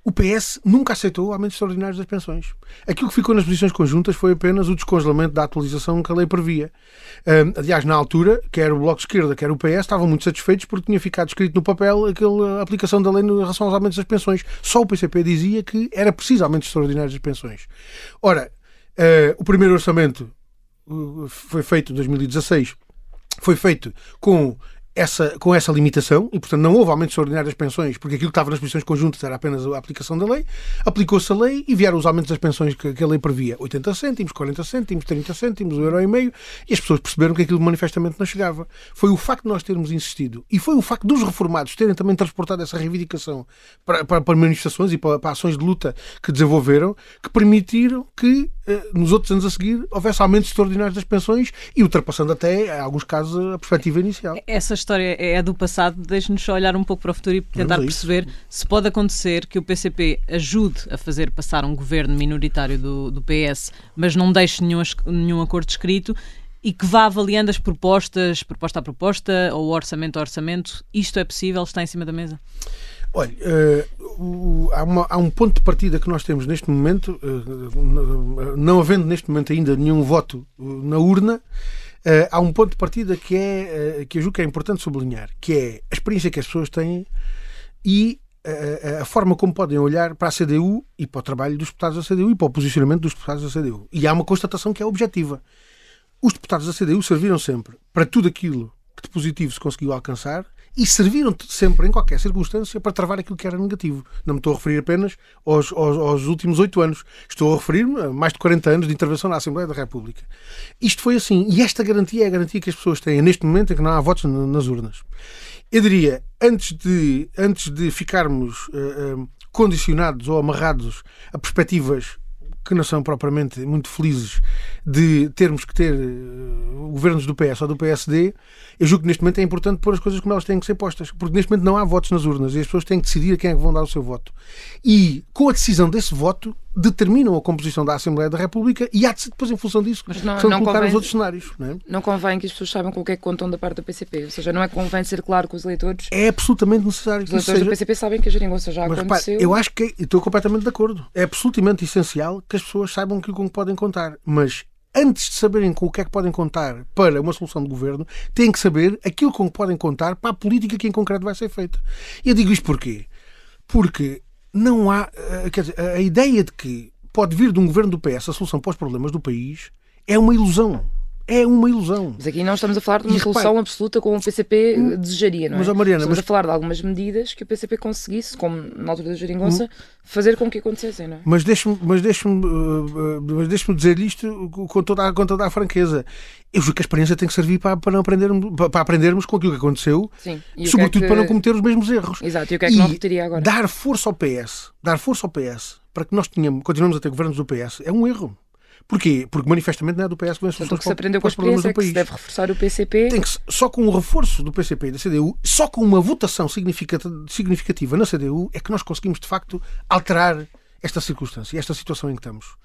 o PS nunca aceitou aumentos extraordinários das pensões. Aquilo que ficou nas posições conjuntas foi apenas o descongelamento da atualização que a lei previa. aliás, na altura, quer o Bloco de Esquerda, quer o PS, estavam muito satisfeitos porque tinha ficado escrito no papel aquela aplicação da lei em relação aos aumentos das pensões. Só o PCP dizia que era preciso aumentos extraordinários das pensões. Ora, uh, o primeiro orçamento uh, foi feito em 2016 foi feito com essa, com essa limitação, e portanto não houve aumento extraordinário das pensões, porque aquilo que estava nas posições conjuntas era apenas a aplicação da lei, aplicou-se a lei e vieram os aumentos das pensões que, que, a lei previa: 80 cêntimos, 40 cêntimos, 30 cêntimos, um euro e meio, e as pessoas perceberam que aquilo manifestamente não chegava. Foi o facto de nós termos insistido e foi o facto dos reformados terem também transportado essa reivindicação para, para, para manifestações e para, para, ações de luta que desenvolveram que permitiram que eh, nos outros anos a seguir houvesse aumentos extraordinários das pensões e ultrapassando até, em alguns casos, a perspectiva inicial. Essa história é do passado, deixe-nos olhar um pouco para o futuro e tentar perceber se pode acontecer que o PCP ajude a fazer passar um governo minoritário do, do PS, mas não deixe nenhum, nenhum acordo escrito e que vá avaliando as propostas, proposta a proposta, ou orçamento a orçamento. Isto é possível? Está em cima da mesa? Olha, uh, há, uma, há, um ponto de partida que nós temos neste momento, uh, não havendo neste momento ainda nenhum voto na urna, Uh, há um ponto de partida que é uh, que eu julgo que é importante sublinhar, que é a experiência que as pessoas têm e uh, a forma como podem olhar para a CDU e para o trabalho dos deputados da CDU e para o posicionamento dos deputados da CDU. E há uma constatação que é objetiva. Os deputados da CDU serviram sempre para tudo aquilo que de positivo se conseguiu alcançar e serviram sempre, em qualquer circunstância, para travar aquilo que era negativo. Não me estou a referir apenas aos, aos, aos últimos oito anos. Estou a referir-me a mais de 40 anos de intervenção na Assembleia da República. Isto foi assim. E esta garantia é a garantia que as pessoas têm neste momento em que não há votos nas urnas. Eu diria, antes de, antes de ficarmos uh, uh, condicionados ou amarrados a perspectivas que não são propriamente muito felizes de termos que ter uh, governos do PS ou do PSD, eu julgo que neste momento é importante pôr as coisas como elas têm que ser postas, porque neste momento não há votos nas urnas e as pessoas têm que decidir a quem é que vão dar o seu voto. E com a decisão desse voto, determinam a composição da Assembleia da República e há de ser depois, em função disso, Mas não, são não colocar convém, os outros cenários. Não, é? não convém que as pessoas saibam com o que é que contam da parte do PCP, ou seja, não é convém ser claro com os eleitores. É absolutamente necessário que Os eleitores seja... do PCP sabem que a geringonça já Mas, aconteceu. Repare, eu acho que estou completamente de acordo. É absolutamente essencial que as pessoas saibam com o que podem contar. Mas antes de saberem com o que é que podem contar para uma solução de governo, têm que saber aquilo com que podem contar para a política que em concreto vai ser feita. E eu digo isto porquê? Porque não há. Eh, quer dizer, a ideia de que pode vir de um governo do PS a solução para os problemas do país é uma ilusão é uma ilusão. Mas aqui não estamos a falar de uma e, solução repare, absoluta como o PCP hum, desejaria, não é? Mas, Mariana, estamos mas... a falar de algumas medidas que o PCP conseguisse, como na altura da geringonça, hum. fazer com que acontecessem, não é? Mas deixe-me mas deixe uh, mas deixe dizer isto com toda, com toda a franqueza. Eu julgo que a experiência tem que servir para, para, não aprendermos, para aprendermos com aquilo que aconteceu, Sim. sobretudo que é que... para não cometer os mesmos erros. Exato, e o que é que e não repetiria agora? Dar força ao PS, dar força ao PS, para que nós tenhamos, continuemos a ter governos do PS, é um erro. Porquê? Porque manifestamente não é do PS que vem soluções que se aprendeu com do país. É que se deve reforçar o PCP. Tem que, só com o reforço do PCP e da CDU, só com uma votação significativa na CDU, é que nós conseguimos de facto alterar esta circunstância, esta situação em que estamos.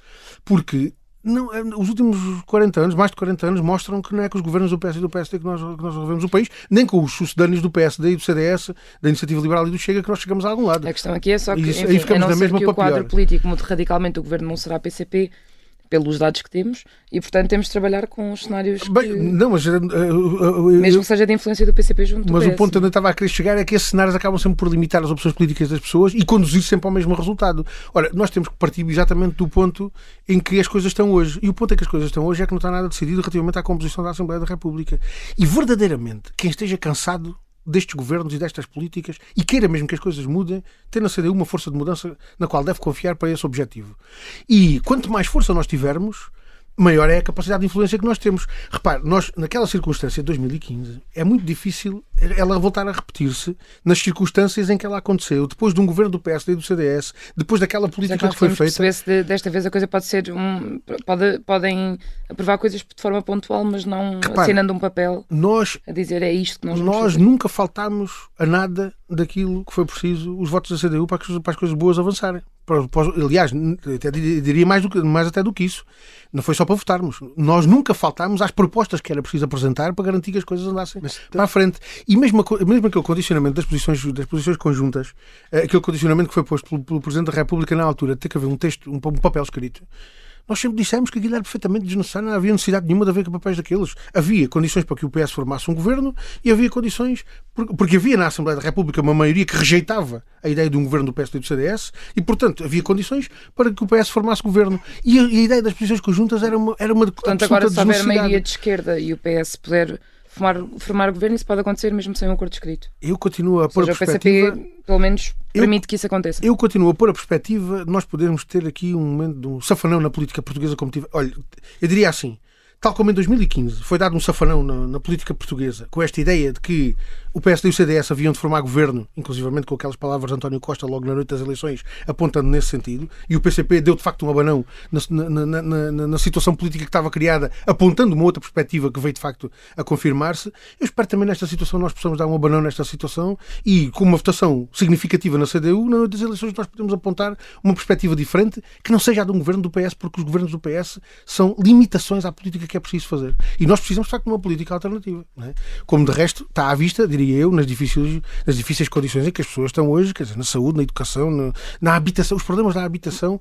Porque não, é, os últimos 40 anos, mais de 40 anos, mostram que não é com os governos do PS e do PSD que nós, que nós resolvemos o país, nem com os sucedâneos do PSD e do CDS, da Iniciativa Liberal e do Chega, que nós chegamos a algum lado. A questão aqui é só que, enfim, aí ficamos a não na mesma que o quadro político mude radicalmente, o governo não será PCP, pelos dados que temos e, portanto, temos de trabalhar com os cenários. Que, Bem, não, mas. Uh, uh, mesmo que seja de influência do PCP junto Mas o ponto onde eu estava a querer chegar é que esses cenários acabam sempre por limitar as opções políticas das pessoas e conduzir sempre ao mesmo resultado. Ora, nós temos que partir exatamente do ponto em que as coisas estão hoje. E o ponto em que as coisas estão hoje é que não está nada decidido relativamente à composição da Assembleia da República. E verdadeiramente, quem esteja cansado destes governos e destas políticas e queira mesmo que as coisas mudem, tem na CDU uma força de mudança na qual deve confiar para esse objetivo. E quanto mais força nós tivermos, maior é a capacidade de influência que nós temos. Repare, nós, naquela circunstância de 2015, é muito difícil ela voltar a repetir-se nas circunstâncias em que ela aconteceu, depois de um governo do PSD e do CDS, depois daquela política que foi feita. se de, desta vez a coisa pode ser um. Pode, podem aprovar coisas de forma pontual, mas não Repare, assinando um papel nós, a dizer é isto que nós Nós nunca faltámos a nada daquilo que foi preciso os votos da CDU para, que, para as coisas boas avançarem. Aliás, até diria mais, do que, mais até do que isso. Não foi só para votarmos. Nós nunca faltámos às propostas que era preciso apresentar para garantir que as coisas andassem Mas, para a frente. E mesmo, mesmo aquele condicionamento das posições, das posições conjuntas, eh, aquele condicionamento que foi posto pelo, pelo Presidente da República na altura, de ter que haver um texto, um, um papel escrito, nós sempre dissemos que aquilo era perfeitamente desnecessário, não havia necessidade nenhuma de haver papéis daqueles. Havia condições para que o PS formasse um governo e havia condições, porque havia na Assembleia da República uma maioria que rejeitava a ideia de um governo do PSD e do CDS e, portanto, havia condições para que o PS formasse governo. E a, e a ideia das posições conjuntas era uma, era uma Portanto, agora se houver maioria de esquerda e o PS puder formar, formar governo, isso pode acontecer mesmo sem um acordo escrito. Eu continuo a pôr seja, a o perspectiva. PCP, pelo menos, Eu- permite que isso aconteça. Eu continuo a pôr a perspectiva de nós podermos ter aqui um momento de um safanão na política portuguesa como tive. Olha, eu diria assim, tal como em 2015 foi dado um safanão na, na política portuguesa com esta ideia de que o PSD e o CDS haviam de formar governo, inclusivamente com aquelas palavras de António Costa logo na noite das eleições, apontando nesse sentido, e o PCP deu de facto um abanão na, na- na- na- situação política que estava criada, apontando uma outra perspectiva que veio de facto a confirmar-se. Eu espero também nesta situação nós possamos dar um abanão nesta situação e com uma votação significativa na CDU, na noite das eleições nós podemos apontar uma perspectiva diferente que não seja a de um governo do PS, porque os governos do PS são limitações à política que é preciso fazer. E nós precisamos de facto de uma política alternativa. é? Como de resto está à vista, diria eu, nas difíceis, nas difíceis condições em que as pessoas estão hoje, quer dizer, na saúde, na educação, na, na habitação, os problemas da habitação.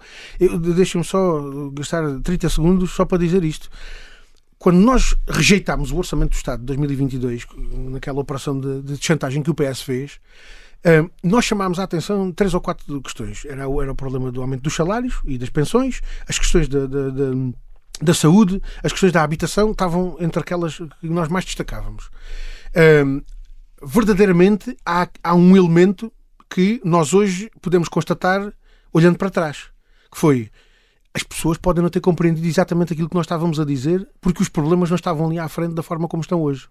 Deixem-me só gastar 30 segundos só para dizer isto quando nós rejeitámos o Orçamento do Estado de 2022, naquela operação de, de chantagem que o PS fez, eh, nós chamámos a atenção três ou quatro questões. Era, era o problema do aumento dos salários e das pensões, as questões da, da, da- da saúde, as questões da habitação estavam entre aquelas que nós mais destacávamos. Eh, verdadeiramente há, há um elemento que nós hoje podemos constatar olhando para trás, que foi as pessoas podem não ter compreendido exatamente aquilo que nós estávamos a dizer, porque os problemas não estavam ali à frente da forma como estão hoje.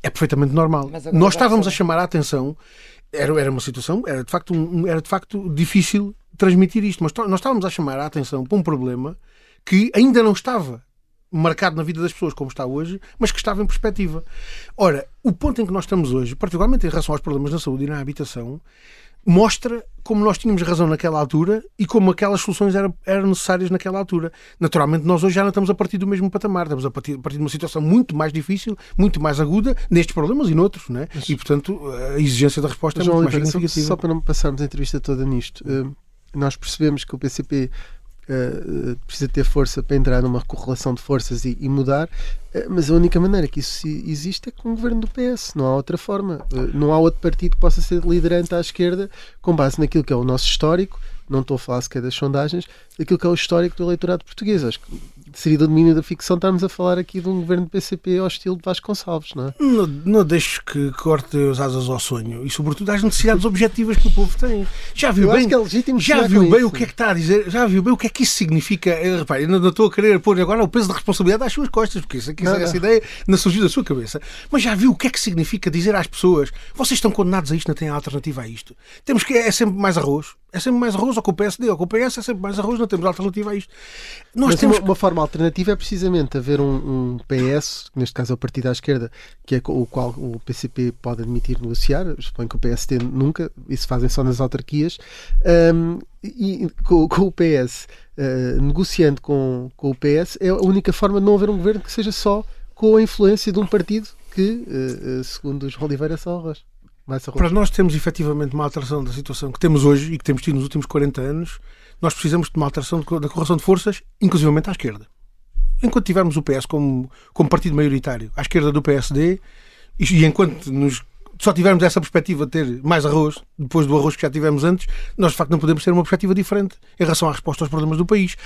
É perfeitamente normal. Nós estávamos a chamar a atenção, era, era uma situação, era de, facto um- era de facto difícil transmitir isto, mas nós estávamos a chamar a atenção para um problema que ainda não estava marcado na vida das pessoas como está hoje, mas que estava em perspectiva. Ora, o ponto em que nós estamos hoje, particularmente em relação aos problemas na saúde e na habitação, mostra como nós tínhamos razão naquela altura e como aquelas soluções eram, eram necessárias naquela altura. Naturalmente, nós hoje já não estamos a partir do mesmo patamar, estamos a partir, a partir de uma situação muito mais difícil, muito mais aguda, nestes problemas e noutros, né? e portanto a exigência da resposta é João muito mais Oliveira, só, significativa. só para não passarmos a entrevista toda nisto, eh, nós percebemos que o PCP eh, precisa ter força para entrar numa correlação de forças e, e mudar, eh, mas a única maneira que isso existe é com o governo do PS, não há outra forma. Eh, não há outro partido que possa ser liderante à esquerda com base naquilo que é o nosso histórico. Não estou a falar sequer das sondagens, daquilo que é o histórico do eleitorado português. Acho que seria do domínio da ficção estarmos a falar aqui de um governo do PCP ao estilo de Vasconcelos, não é? Não, não deixes que corte as asas ao sonho e, sobretudo, às necessidades objetivas que o povo tem. Já viu Eu bem, é já viu bem isso. o que é que está a dizer? Já viu bem o que é que isso significa? Eh, Repare, eu não estou a querer pôr agora o peso da responsabilidade às suas costas, porque isso, aqui, Não, essa não. ideia não surgiu da sua cabeça. Mas já viu o que é que significa dizer às pessoas: vocês estão condenados a isto, não têm alternativa a isto. Temos que é sempre mais arroz. É sempre mais arroz, ou com o PSD, ou com o PS, é sempre mais arroz, não temos alternativa a isto. Nós Mas temos uma, forma alternativa é precisamente haver um, um PS, que neste caso é o partido à esquerda, que é o qual o PCP pode admitir negociar, suponho que o PSD nunca, isso fazem só nas autarquias, um, e e com, com o PS, uh, negociando com, com o PS, é a única forma de não haver um governo que seja só com a influência de um partido que, uh, uh, segundo os Oliveira, é só arroz. Para nós termos efetivamente uma alteração da situação que temos hoje e que temos tido nos últimos 40 anos, nós precisamos de uma alteração da correção de forças, inclusivamente à esquerda. Enquanto tivermos o PS como, como partido maioritário à esquerda do PSD, e enquanto nos, só tivermos essa perspectiva de ter mais arroz, depois do arroz que já tivemos antes, nós de facto não podemos ter uma perspectiva diferente em relação à resposta aos problemas do país.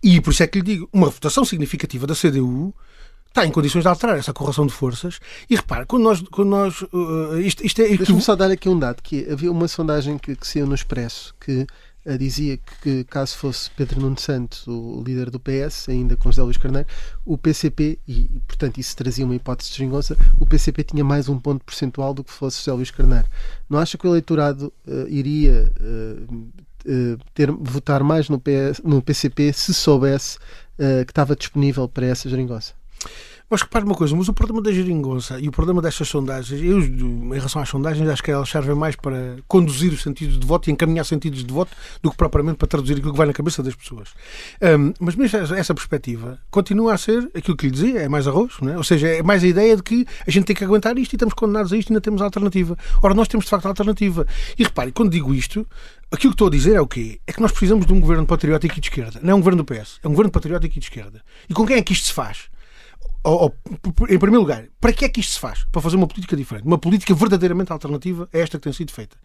E por isso é que lhe digo, uma votação significativa da CDU está em condições de alterar essa correção de forças. E repare, quando nós. Quando nós uh, isto, isto é. Deixa-me só dar aqui um dado, que havia uma sondagem que, que saiu no Expresso que eh, dizia que caso fosse Pedro Nuno Santos o líder do PS, ainda com José Luís Carneiro, o PCP, e portanto isso trazia uma hipótese de geringonça, o PCP tinha mais um ponto percentual do que fosse José Luís Carneiro. Não acha que o eleitorado eh, iria eh, eh, ter, votar mais no, PS, no PCP se soubesse que estava disponível para essa geringonça? Mas repare uma coisa, mas o problema da geringonça e o problema destas sondagens, eu, em relação às sondagens, acho que elas servem mais para conduzir os sentidos de voto e encaminhar sentidos de voto do que propriamente para traduzir aquilo que vai na cabeça das pessoas. Hum, mas mesmo essa, essa perspectiva continua a ser aquilo que lhe dizia, é mais arroz, não é? ou seja, é mais a ideia de que a gente tem que aguentar isto e estamos condenados a isto e ainda temos alternativa. Ora, nós temos de facto alternativa. E repare, quando digo isto, aquilo que estou a dizer é o quê? É que nós precisamos de um governo patriótico e de esquerda. Não é um governo do PS, é um governo patriótico e de esquerda. E com quem é que isto se faz? Ou- ou, em primeiro lugar, para que é que isto se faz? Para fazer uma política diferente, uma política verdadeiramente alternativa a esta que tem sido feita.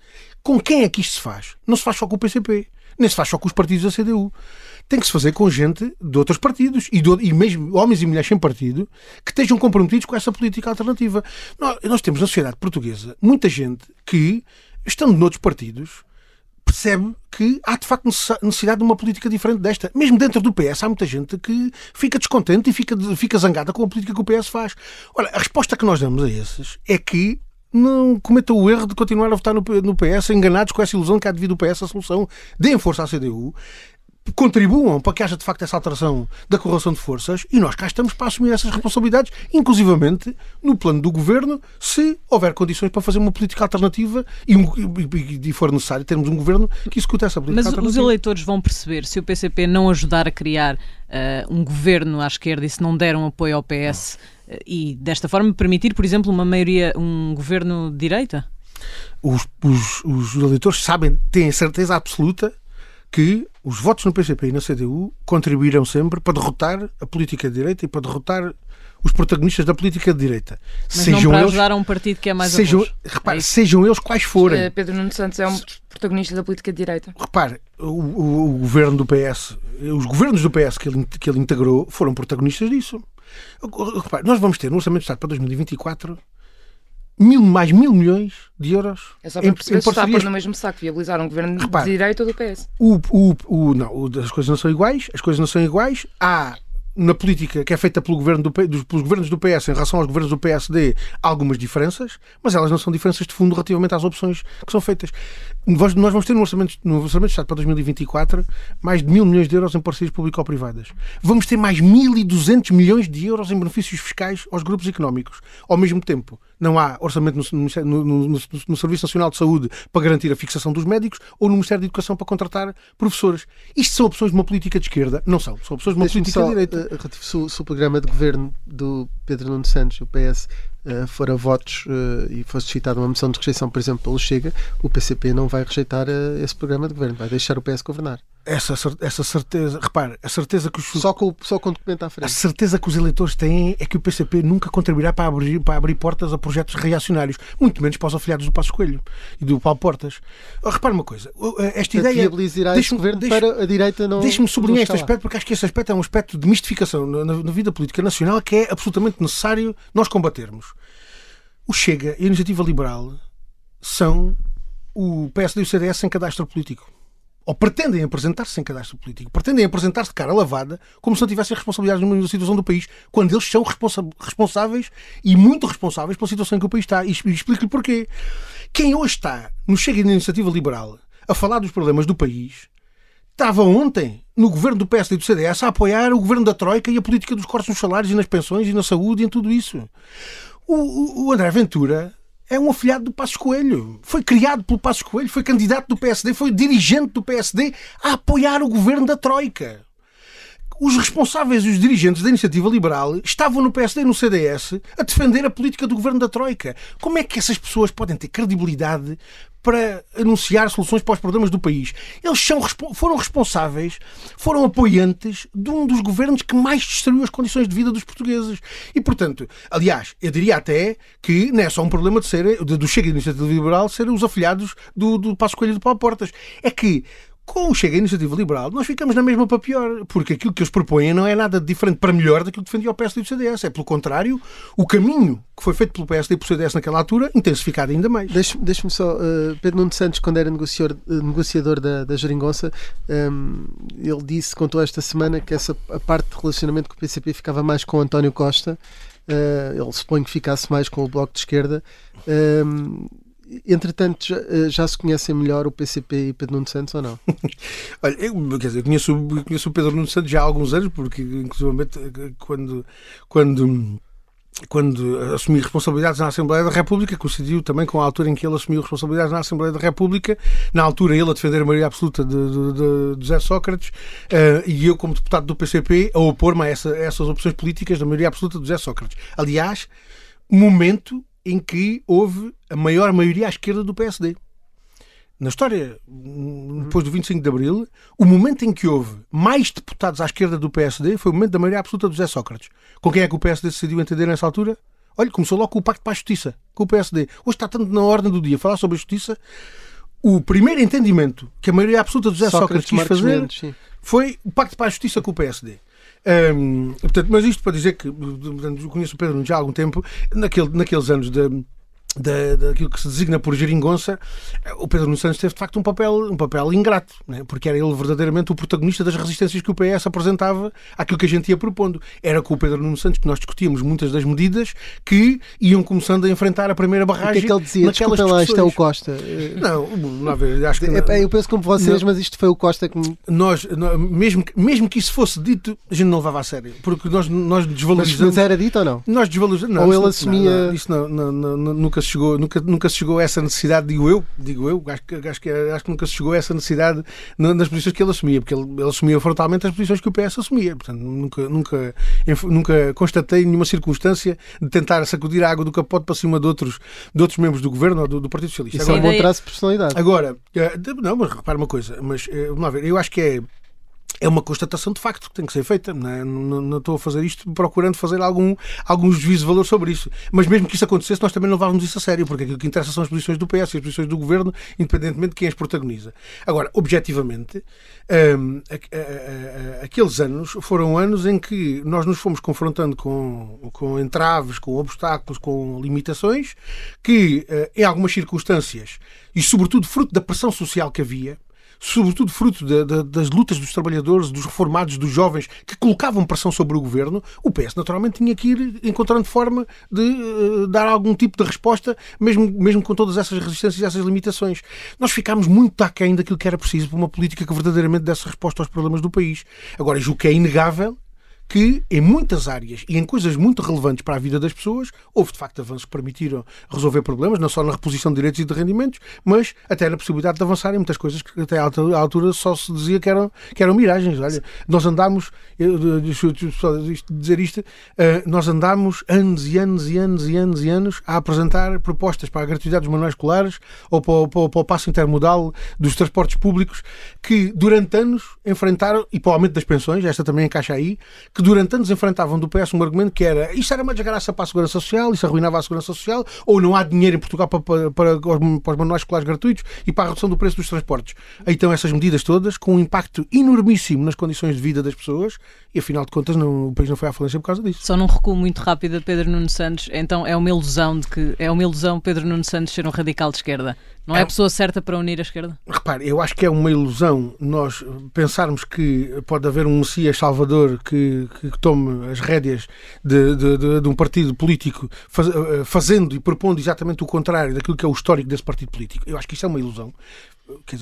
Com quem é que isto se faz? Não se faz só com o PCP, nem se faz só com os partidos da CDU. tem que se fazer com gente de outros partidos e, de, e mesmo homens e mulheres sem partido que estejam comprometidos com essa política alternativa. Nós, nós temos na sociedade portuguesa muita gente que, estando noutros partidos, percebe que há de facto necessidade de uma política diferente desta. Mesmo dentro do PS há muita gente que fica descontente e fica, fica zangada com a política que o PS faz. Olha, a resposta que nós damos a esses é que não cometam o erro de continuar a votar no, PS enganados com essa ilusão que há devido o PS a solução. Deem força à CDU contribuam para que haja de facto essa alteração da correlação de forças e nós cá estamos para assumir essas responsabilidades, inclusivamente no plano do governo, se houver condições para fazer uma política alternativa e, um, e, e for necessário termos um governo que execute essa política Mas alternativa. os eleitores vão perceber se o PCP não ajudar a criar uh, um governo à esquerda e se não der um apoio ao PS uh, e desta forma permitir, por exemplo, uma maioria, um governo de direita? Os, os, os eleitores sabem, têm certeza absoluta que os votos no PCP e na CDU contribuíram sempre para derrotar a política de direita e para derrotar os protagonistas da política de direita. Mas sejam não para eles, ajudar a um partido que é mais sejam, repare, é sejam eles quais forem. Eh, Pedro Nuno Santos é um protagonista da política de direita. Repare, o, o, o governo do PS, os governos do PS que ele, que ele integrou foram protagonistas disso. Repare, nós vamos ter no Orçamento de Estado para 2024 mil, mais mil milhões de euros. É só para em, perceber em se está a pôr no mesmo saco viabilizar um governo Repare, de direita ou do PS. O, o, o, não, as coisas não são iguais, as coisas não são iguais. Há na política que é feita pelo governo do, dos, pelos governos do PS em relação aos governos do PSD algumas diferenças, mas elas não são diferenças de fundo relativamente às opções que são feitas. Nós, nós vamos ter no orçamento, no orçamento de Estado para 2024 mais de mil milhões de euros em parcerias público-privadas. Vamos ter mais 1.200 milhões de euros em benefícios fiscais aos grupos económicos. Ao mesmo tempo, não há orçamento no, no, no, no, Serviço Nacional de Saúde para garantir a fixação dos médicos ou no Ministério da Educação para contratar professores. Isto são opções de uma política de esquerda? Não são. São opções de uma política só, de direita. Uh, se, se o programa de governo do Pedro Nuno Santos, o PS, uh, for a votos uh, e fosse citada uma moção de rejeição, por exemplo, pelo Chega, o PCP não vai rejeitar uh, esse programa de governo, vai deixar o PS governar. Essa, essa certeza, repare, a certeza que os. Só com, só com o documento à frente. A certeza que os eleitores têm é que o PCP nunca contribuirá para abrir, para abrir portas a projetos reacionários, muito menos para os afiliados do Passo Coelho e do Paulo Portas. Oh, repare uma coisa, esta ideia. Viabilizará deixa governo deixa, para a direita não. Deixe-me sublinhar este aspecto, porque acho que esse aspecto é um aspecto de mistificação na, na vida política nacional que é absolutamente necessário nós combatermos. O Chega e a Iniciativa Liberal são o PSD e o CDS sem cadastro político. Ou pretendem apresentar-se sem cadastro político. Pretendem apresentar-se de cara lavada, como se não tivessem responsabilidades na situação do país, quando eles são responsáveis e muito responsáveis pela situação em que o país está. E explico-lhe porquê. Quem hoje está no Chega e na Iniciativa Liberal a falar dos problemas do país estava ontem no governo do PSD e do CDS a apoiar o governo da Troika e a política dos cortes nos salários e nas pensões e na saúde e em tudo isso. O, o André Ventura é um afilhado do Passos Coelho. Foi criado pelo Passos Coelho, foi candidato do PSD, foi dirigente do PSD a apoiar o governo da Troika. Os responsáveis e os dirigentes da iniciativa liberal estavam no PSD e no CDS a defender a política do governo da Troika. Como é que essas pessoas podem ter credibilidade para anunciar soluções para os problemas do país. Eles são, foram responsáveis, foram apoiantes de um dos governos que mais destruiu as condições de vida dos portugueses. E, portanto, aliás, eu diria até que não é só um problema de ser, do Chega de Iniciativa Liberal ser os afiliados do, do Passo Coelho de Paulo Portas. É que com o Chega a Iniciativa Liberal, nós ficamos na mesma para pior, porque aquilo que eles propõem não é nada diferente para melhor daquilo que defendia o PSD e o CDS. É, pelo contrário, o caminho que foi feito pelo PSD e pelo CDS naquela altura, intensificado ainda mais. Deixe-me só, uh, Pedro Nuno Santos, quando era negociador, uh, negociador da, da Jeringonça, um, ehm, ele disse, contou esta semana, que essa a parte de relacionamento com o PCP ficava mais com António Costa, uh, ele supõe que ficasse mais com o Bloco de Esquerda. Um, ehm, entretanto, já, eh, já, se conhecem melhor o PCP e Pedro Nuno Santos ou não? *laughs* Olha, eu, quer dizer, eu conheço, conheço o Pedro Nuno Santos já há alguns anos, porque, inclusive, quando. quando quando assumi responsabilidades na Assembleia da República, coincidiu também com a altura em que ele assumiu responsabilidades na Assembleia da República, na altura ele a defender a maioria absoluta de, de, de José Sócrates uh, e eu, como deputado do PCP, a opor-me a, essa, a essas opções políticas da maioria absoluta de José Sócrates. Aliás, momento em que houve a maior maioria à esquerda do PSD. Na história, depois do 25 de Abril, o momento em que houve mais deputados à esquerda do PSD foi o momento da maioria absoluta do José Sócrates. Com quem é que o PSD decidiu entender nessa altura? Olha, começou logo com o Pacto para a Justiça, com o PSD. Hoje está tanto na ordem do dia falar sobre a justiça. O primeiro entendimento que a maioria absoluta do José Sócrates, Sócrates quis fazer Mendes, foi o Pacto para a Justiça com o PSD. Um, portanto, mas isto para dizer que portanto, conheço o Pedro já há algum tempo, naquele, naqueles anos de da, daquilo que se designa por geringonça, o Pedro Nuno Santos teve de facto um papel, um papel ingrato, né? porque era ele verdadeiramente o protagonista das resistências que o PS apresentava àquilo que a gente ia propondo. Era com o Pedro Nuno Santos que nós discutíamos muitas das medidas que iam começando a enfrentar a primeira barragem. O que é que ele dizia? Desculpa lá, isto é o Costa. Não, não ver, acho que. É, eu penso como vocês, não, mas isto foi o Costa que. Nós, nós, mesmo, mesmo que isso fosse dito, a gente não levava a sério, porque nós, nós desvalorizamos. Mas era dito ou não? Nós desvalorizamos. Ou ele assumia. Não, isso não, não, não, nunca se chegou, nunca, nunca se chegou a essa necessidade, digo eu, digo eu, acho que, acho que, acho que nunca se chegou a essa necessidade nas posições que ele assumia, porque ele, ele assumia frontalmente as posições que o PS assumia. Portanto, nunca, nunca, nunca constatei nenhuma circunstância de tentar sacudir a água do capote para cima de outros, de outros membros do governo ou do, do Partido Socialista. Isso Agora, é um bom traço de personalidade. Agora, eh, não, mas repara uma coisa, mas eh, vamos lá ver, eu acho que é é uma constatação de facto que tem que ser feita. Não, é? não, não, estou a fazer isto procurando fazer algum, algum juízo de valor sobre isso. Mas mesmo que isso acontecesse, nós também não levávamos isso a sério, porque aquilo que interessa são as posições do PS e as posições do governo, independentemente de quem as protagoniza. Agora, objetivamente, um, a, a, a, aqueles anos foram anos em que nós nos fomos confrontando com, com entraves, com obstáculos, com limitações, que, uh, em algumas circunstâncias, e sobretudo fruto da pressão social que havia, sobretudo fruto de, de, das lutas dos trabalhadores, dos reformados, dos jovens, que colocavam pressão sobre o governo, o PS naturalmente tinha que ir encontrando forma de uh, dar algum tipo de resposta, mesmo, mesmo com todas essas resistências e essas limitações. Nós ficámos muito aquém daquilo que era preciso para uma política que verdadeiramente desse resposta aos problemas do país. Agora, julgo que é inegável que em muitas áreas e em coisas muito relevantes para a vida das pessoas houve de facto avanços que permitiram resolver problemas, não só na reposição de direitos e de rendimentos, mas até na possibilidade de avançar em muitas coisas que até à altura só se dizia que eram, que eram miragens. Olha, nós andámos, deixa eu dizer isto, eh, nós andámos anos e anos e anos e anos e anos a apresentar propostas para a gratuidade dos manuais escolares ou para para, para o passo intermodal dos transportes públicos que durante anos enfrentaram, e para o aumento das pensões, esta também encaixa aí, que durante anos enfrentavam do PS um argumento que era isto era uma desgraça para a Segurança Social, isso arruinava a Segurança Social, ou não há dinheiro em Portugal para, para, para, os, para os manuais escolares gratuitos e para a redução do preço dos transportes. Aí estão essas medidas todas, com um impacto enormíssimo nas condições de vida das pessoas, e afinal de contas não, o país não foi à falência por causa disso. Só num recuo muito rápido a Pedro Nuno Santos, então é uma ilusão de que é uma ilusão Pedro Nuno Santos ser um radical de esquerda. Não é, é a pessoa certa para unir a esquerda? Repare, eu acho que é uma ilusão nós pensarmos que pode haver um Messias Salvador que, que tome as rédeas de, de, de, de um partido político faz, eh, fazendo e propondo exatamente o contrário daquilo que é o histórico desse partido político. Eu acho que isso é uma ilusão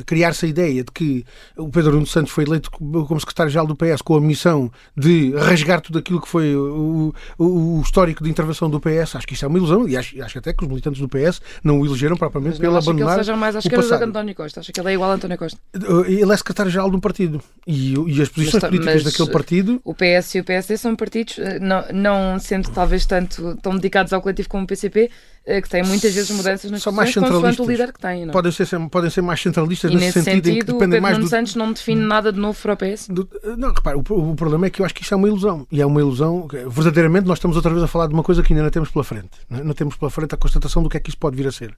criar-se a ideia de que o Pedro Nuno Santos foi eleito como secretário-geral do PS com a missão de rasgar tudo aquilo que foi o, o, o, histórico de intervenção do PS, acho que isso é uma ilusão e acho, acho até que os militantes do PS não o elegeram propriamente pelo abandonar que ele seja mais à esquerda que António Costa, acha que ele é igual a António Costa? Uh, ele é secretário-geral de um partido. E, e as posições mas, políticas mas daquele partido... O PS e o PSD são partidos, uh, não, não sendo talvez tanto tão dedicados ao coletivo como o PCP, que têm muitas vezes mudanças nas são centralistas. o líder que têm. Não? Podem, ser, podem ser mais centralistas nesse, nesse sentido, sentido, em que dependem mais do... Santos não define nada de novo para o PS? Do, não, repare, o, o, problema é que eu acho que isto é uma ilusão. E é uma ilusão, verdadeiramente nós estamos outra vez a falar de uma coisa que ainda não temos pela frente. Não, é? não temos pela frente a constatação do que é que isso pode vir a ser.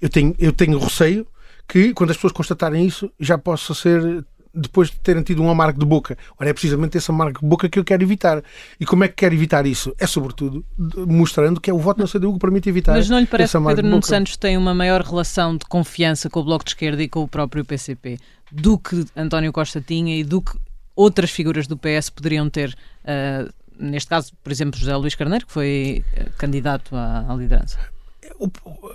Eu tenho, eu tenho receio que, quando as pessoas constatarem isso, já possa ser depois de terem tido um amargo de boca. Ora, é precisamente esse amargo de boca que eu quero evitar. E como é que quero evitar isso? É sobretudo mostrando que é o voto na CDU que permite evitar Mas não lhe parece que Pedro Nuno Santos tem uma maior relação de confiança com o Bloco de Esquerda e com o próprio PCP do que António Costa tinha e do que outras figuras do PS poderiam ter uh, neste caso, por exemplo, José Luís Carneiro, que foi uh, candidato à, à liderança?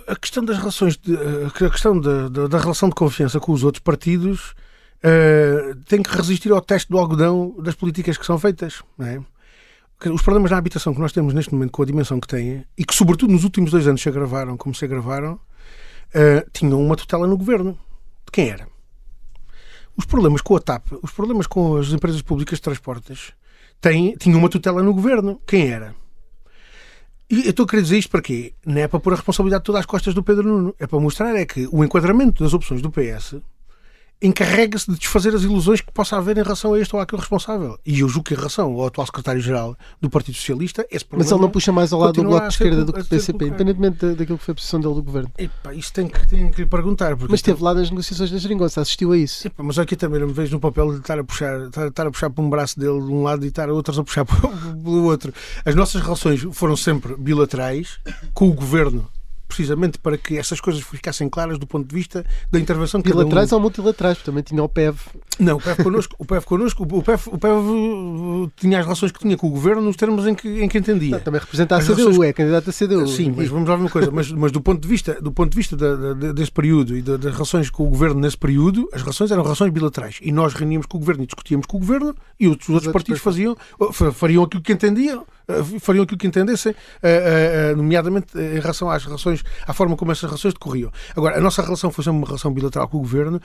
a questão das relações, de, a questão da, da, da, relação de confiança com os outros partidos uh, tem que resistir ao teste do algodão das políticas que são feitas. É? Os problemas na habitação que nós temos neste momento, com a dimensão que têm, e que sobretudo nos últimos dois anos se agravaram como se agravaram, uh, tinham uma tutela no governo. De quem era? Os problemas com a TAP, os problemas com as empresas públicas de transportes, têm, tinham uma tutela no governo. Quem era? E eu estou a querer dizer isto para quê? Não é para pôr a responsabilidade toda às costas do Pedro Nuno. É para mostrar é que o enquadramento das opções do PS encarrega-se de desfazer as ilusões que possa haver em relação a este ou àquele responsável. E eu julgo que em relação ao atual secretário-geral do Partido Socialista, esse problema Mas ele não puxa mais ao lado do Bloco de Esquerda do que do PCP, independentemente da- daquilo que foi a posição dele do governo. Epá, isso tem que, tem que lhe perguntar. Porque Mas esteve lá nas negociações da Geringonça, assistiu a isso. Epá, mas aqui também não me vejo no papel de estar a puxar, estar, estar a puxar por um braço dele de um lado e estar outros a puxar *laughs* pelo outro. As nossas relações foram sempre bilaterais com o governo, precisamente para que essas coisas ficassem claras do ponto de vista da intervenção de cada um. Bilaterais ou multilaterais, porque também tinha o PEV. Não, o PEV connosco, o PEV connosco, o PEV, o PEV uh, tinha as relações que tinha com o governo nos termos em que, em que entendia. Também representa a As CDU, relações- é candidato a CDU. Sim, mas vamos lá ver uma coisa. Mas, mas do ponto de vista, do ponto de vista da, da- desse período e da- das relações com o governo nesse período, as relações eram relações bilaterais. E nós reuníamos com o governo e discutíamos com o governo e os, os outros partidos faziam, fa- fariam aquilo que entendiam, eh, fariam aquilo que entendessem, eh, eh, eh, nomeadamente eh, em relação às relações, à forma como essas relações decorriam. Agora, a nossa relação foi sempre uma relação bilateral com o governo.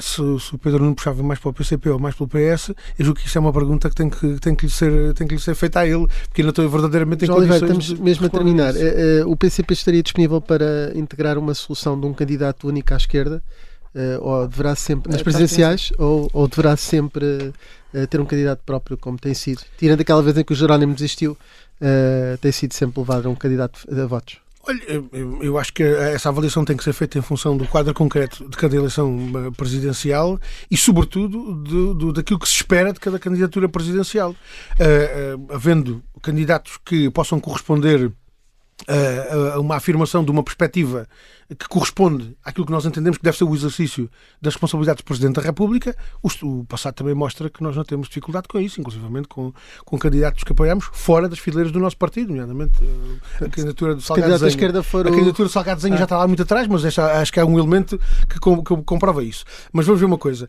Se, o Pedro não puxava mais para o PCP ou mais pelo PS, eu julgo que isso é uma pergunta que tem que, tem que, lhe, ser, tem que lhe ser feita a ele, porque ainda estou verdadeiramente em João Oliveira, condições estamos de mesmo a terminar. Eh, eh, o PCP estaria disponível para integrar uma solução de um candidato único à esquerda? Eh, ou deverá sempre, nas Eh, as presidenciais, ou, ou deverá sempre eh, ter um candidato próprio, como tem sido? Tirando aquela vez em que o Jerónimo desistiu, eh, tem sido sempre levado a um candidato a votos. Olha, eu- acho que essa avaliação tem que ser feita em função do quadro concreto de cada eleição presidencial e, sobretudo, do, do- daquilo que se espera de cada candidatura presidencial. Havendo candidatos que possam corresponder uma afirmação de uma perspectiva que corresponde àquilo que nós entendemos que deve ser o exercício das responsabilidades do Presidente da República, o, passado também mostra que nós não temos dificuldade com isso, inclusivamente com, com candidatos que apoiamos fora das fileiras do nosso partido, nomeadamente eh, a candidatura do Salgado Zenha. esquerda for A candidatura do Salgado Zenha Ah. já está lá muito atrás, mas esta- acho que é um elemento que, com- que comprova isso. Mas vamos ver uma coisa.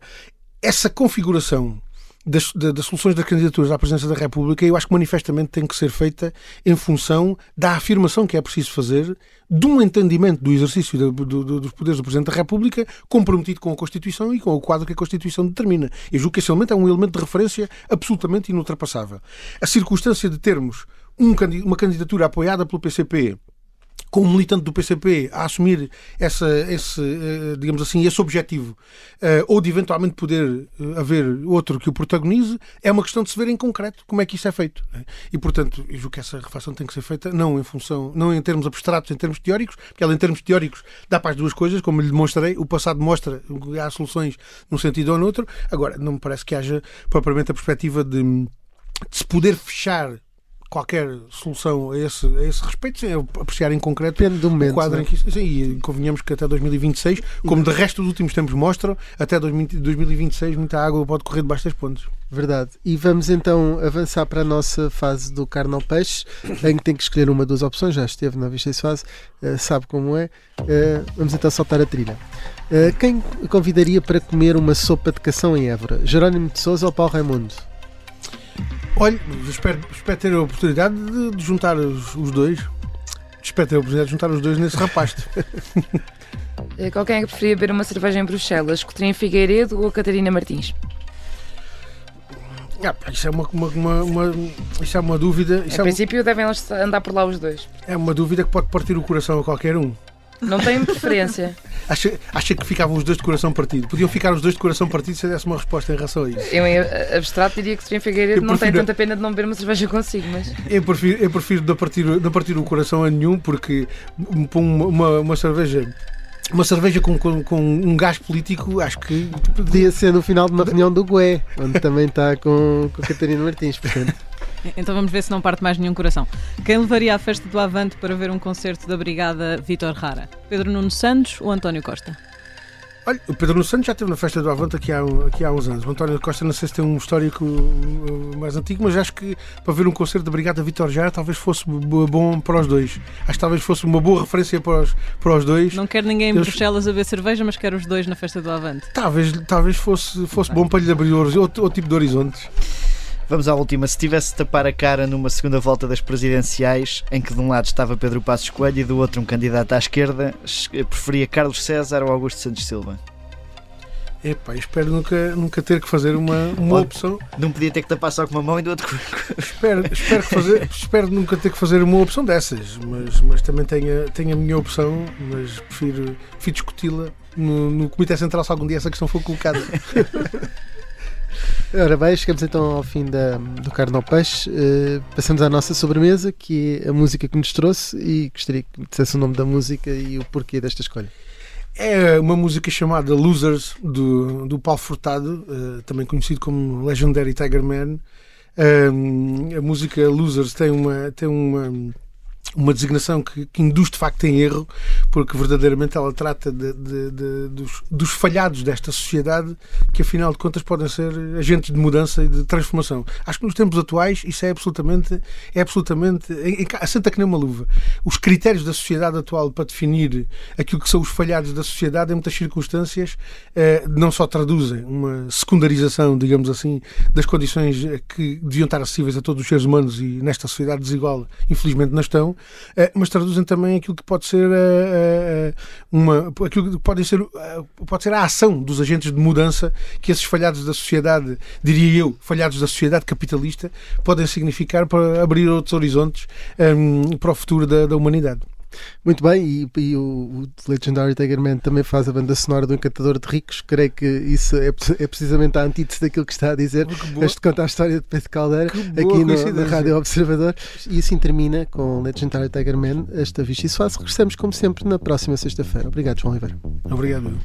Essa configuração das, da- das soluções das candidaturas à presidência da República, eu acho que manifestamente tem que ser feita em função da afirmação que é preciso fazer de um entendimento do exercício do- dos poderes do Presidente da República comprometido com a Constituição e com o quadro que a Constituição determina. Eu julgo que esse elemento é um elemento de referência absolutamente inultrapassável. A circunstância de termos um uma candidatura apoiada pelo PCP com um militante do PCP a assumir essa, esse, eh, digamos assim, esse objetivo, eh, ou de eventualmente poder eh, haver outro que o protagonize, é uma questão de se ver em concreto como é que isso é feito. né? E, portanto, eu julgo que essa reflexão tem que ser feita não em função, não em termos abstratos, em termos teóricos, porque ela em termos teóricos dá para as duas coisas, como lhe demonstrei, o passado mostra que há soluções num sentido ou no outro. Agora, não me parece que haja propriamente a perspectiva de, de se poder fechar qualquer solução a esse, a esse respeito, sem apreciar em concreto Depende do momento. o quadro é? em que isso, sim, e convenhamos que até 2026, como de resto os últimos tempos mostram, até 2020 2026 muita água pode correr debaixo das pontes. Verdade. E vamos então avançar para a nossa fase do carne ao peixe, em que tem que escolher uma das opções, já esteve na vista fase, eh, sabe como é. Eh, vamos então saltar a trilha. Eh, quem convidaria para comer uma sopa de cação em Évora? Jerónimo de Souza ou Paulo Raimundo? Olha, espero, espero ter a oportunidade de, de juntar os, os dois. Espero ter a oportunidade de juntar os dois nesse rapasto. *laughs* Eh, Qual quem é que preferia beber uma cerveja em Bruxelas? Coutrinho Figueiredo ou Catarina Martins? Ah, pá, isso é uma, uma, uma, uma- isso é uma dúvida. Isso Em é, um- princípio devem eles andar por lá os dois. é uma dúvida que pode partir o coração a qualquer um. Não têm preferência. Acha, acha que ficavam os dois de coração partido? Podiam ficar os dois de coração partido se eu desse uma resposta em relação a isso. Eu em abstrato diria que Coutrinho Figueiredo Eu não tem tanta pena de não beber uma cerveja consigo, mas Eu prefiro, eu prefiro não, partir, não partir o coração a nenhum, porque um- uma, uma, uma cerveja. Uma cerveja com, com, com um gás político, acho que. Podia ser no final de uma reunião do GUE, onde também está com, com a Catarina Martins, portanto. Então vamos ver se não parte mais nenhum coração. Quem levaria à festa do Avante para ver um concerto da Brigada Vitor Rara? Pedro Nuno Santos ou António Costa? Olha, o Pedro Nuno Santos já esteve na festa do Avante aqui há, aqui há uns anos. O António Costa não sei se tem um histórico uh, mais antigo, mas acho que para ver um concerto da Brigada Vitor Jara talvez fosse bo- bom para os dois. Acho que talvez fosse uma boa referência para os, para os dois. Não quer ninguém em Eles- Bruxelas a beber cerveja, mas quer os dois na festa do Avante. Talvez, talvez fosse, fosse bom para lhe abrir outro, outro tipo de horizontes. Vamos à última. Se tivesse de tapar a cara numa segunda volta das presidenciais, em que de um lado estava Pedro Passos Coelho e do outro um candidato à esquerda, es- preferia Carlos César ou Augusto Santos Silva? Epá, espero nunca, nunca ter que fazer uma, uma Pode. opção. Não podia ter que tapar só com uma mão e do outro com Espero, espero, fazer, *laughs* espero nunca ter que fazer uma opção dessas, mas, mas também tenho, tenho a minha opção, mas prefiro, prefiro discuti-la no, no Comitê Central se algum dia essa questão for colocada. *laughs* Ora bem, chegamos então ao fim da, do Carne ao Peixe. Eh, passamos à nossa sobremesa, que é a música que nos trouxe, e gostaria que dissesse o nome da música e o porquê desta escolha. É uma música chamada Losers, do, do Paulo Furtado, eh, também conhecido como Legendary Tiger Man. Um, a música Losers tem uma, tem uma, uma designação que, que induz de facto em erro, porque verdadeiramente ela trata de- de- de- dos, dos falhados desta sociedade que afinal de contas podem ser agentes de mudança e de transformação. Acho que nos tempos atuais isso é absolutamente, é absolutamente em- assenta que nem uma luva. Os critérios da sociedade atual para definir aquilo que são os falhados da sociedade em muitas circunstâncias eh, não só traduzem uma secundarização, digamos assim, das condições eh, que deviam estar acessíveis a todos os seres humanos e nesta sociedade desigual, infelizmente não estão, mas traduzem também aquilo que pode ser eh, eh, uma aquilo que pode ser eh, pode ser a ação dos agentes de mudança que esses falhados da sociedade, diria eu, falhados da sociedade capitalista, podem significar para abrir outros horizontes eh, para o futuro da, da humanidade. Muito bem, e, e o, o Legendary Tiger Man também faz a banda sonora do Encantador de Ricos. Creio que isso é, é precisamente a antítese daquilo que está a dizer. boa. Este conta a história de Pedro Caldeira aqui no, na. Rádio Observador. E assim termina com Legendary Tiger Man, esta Vichy Suave. Regressamos, como sempre, na próxima sexta-feira. Obrigado, João Oliveira. Obrigado.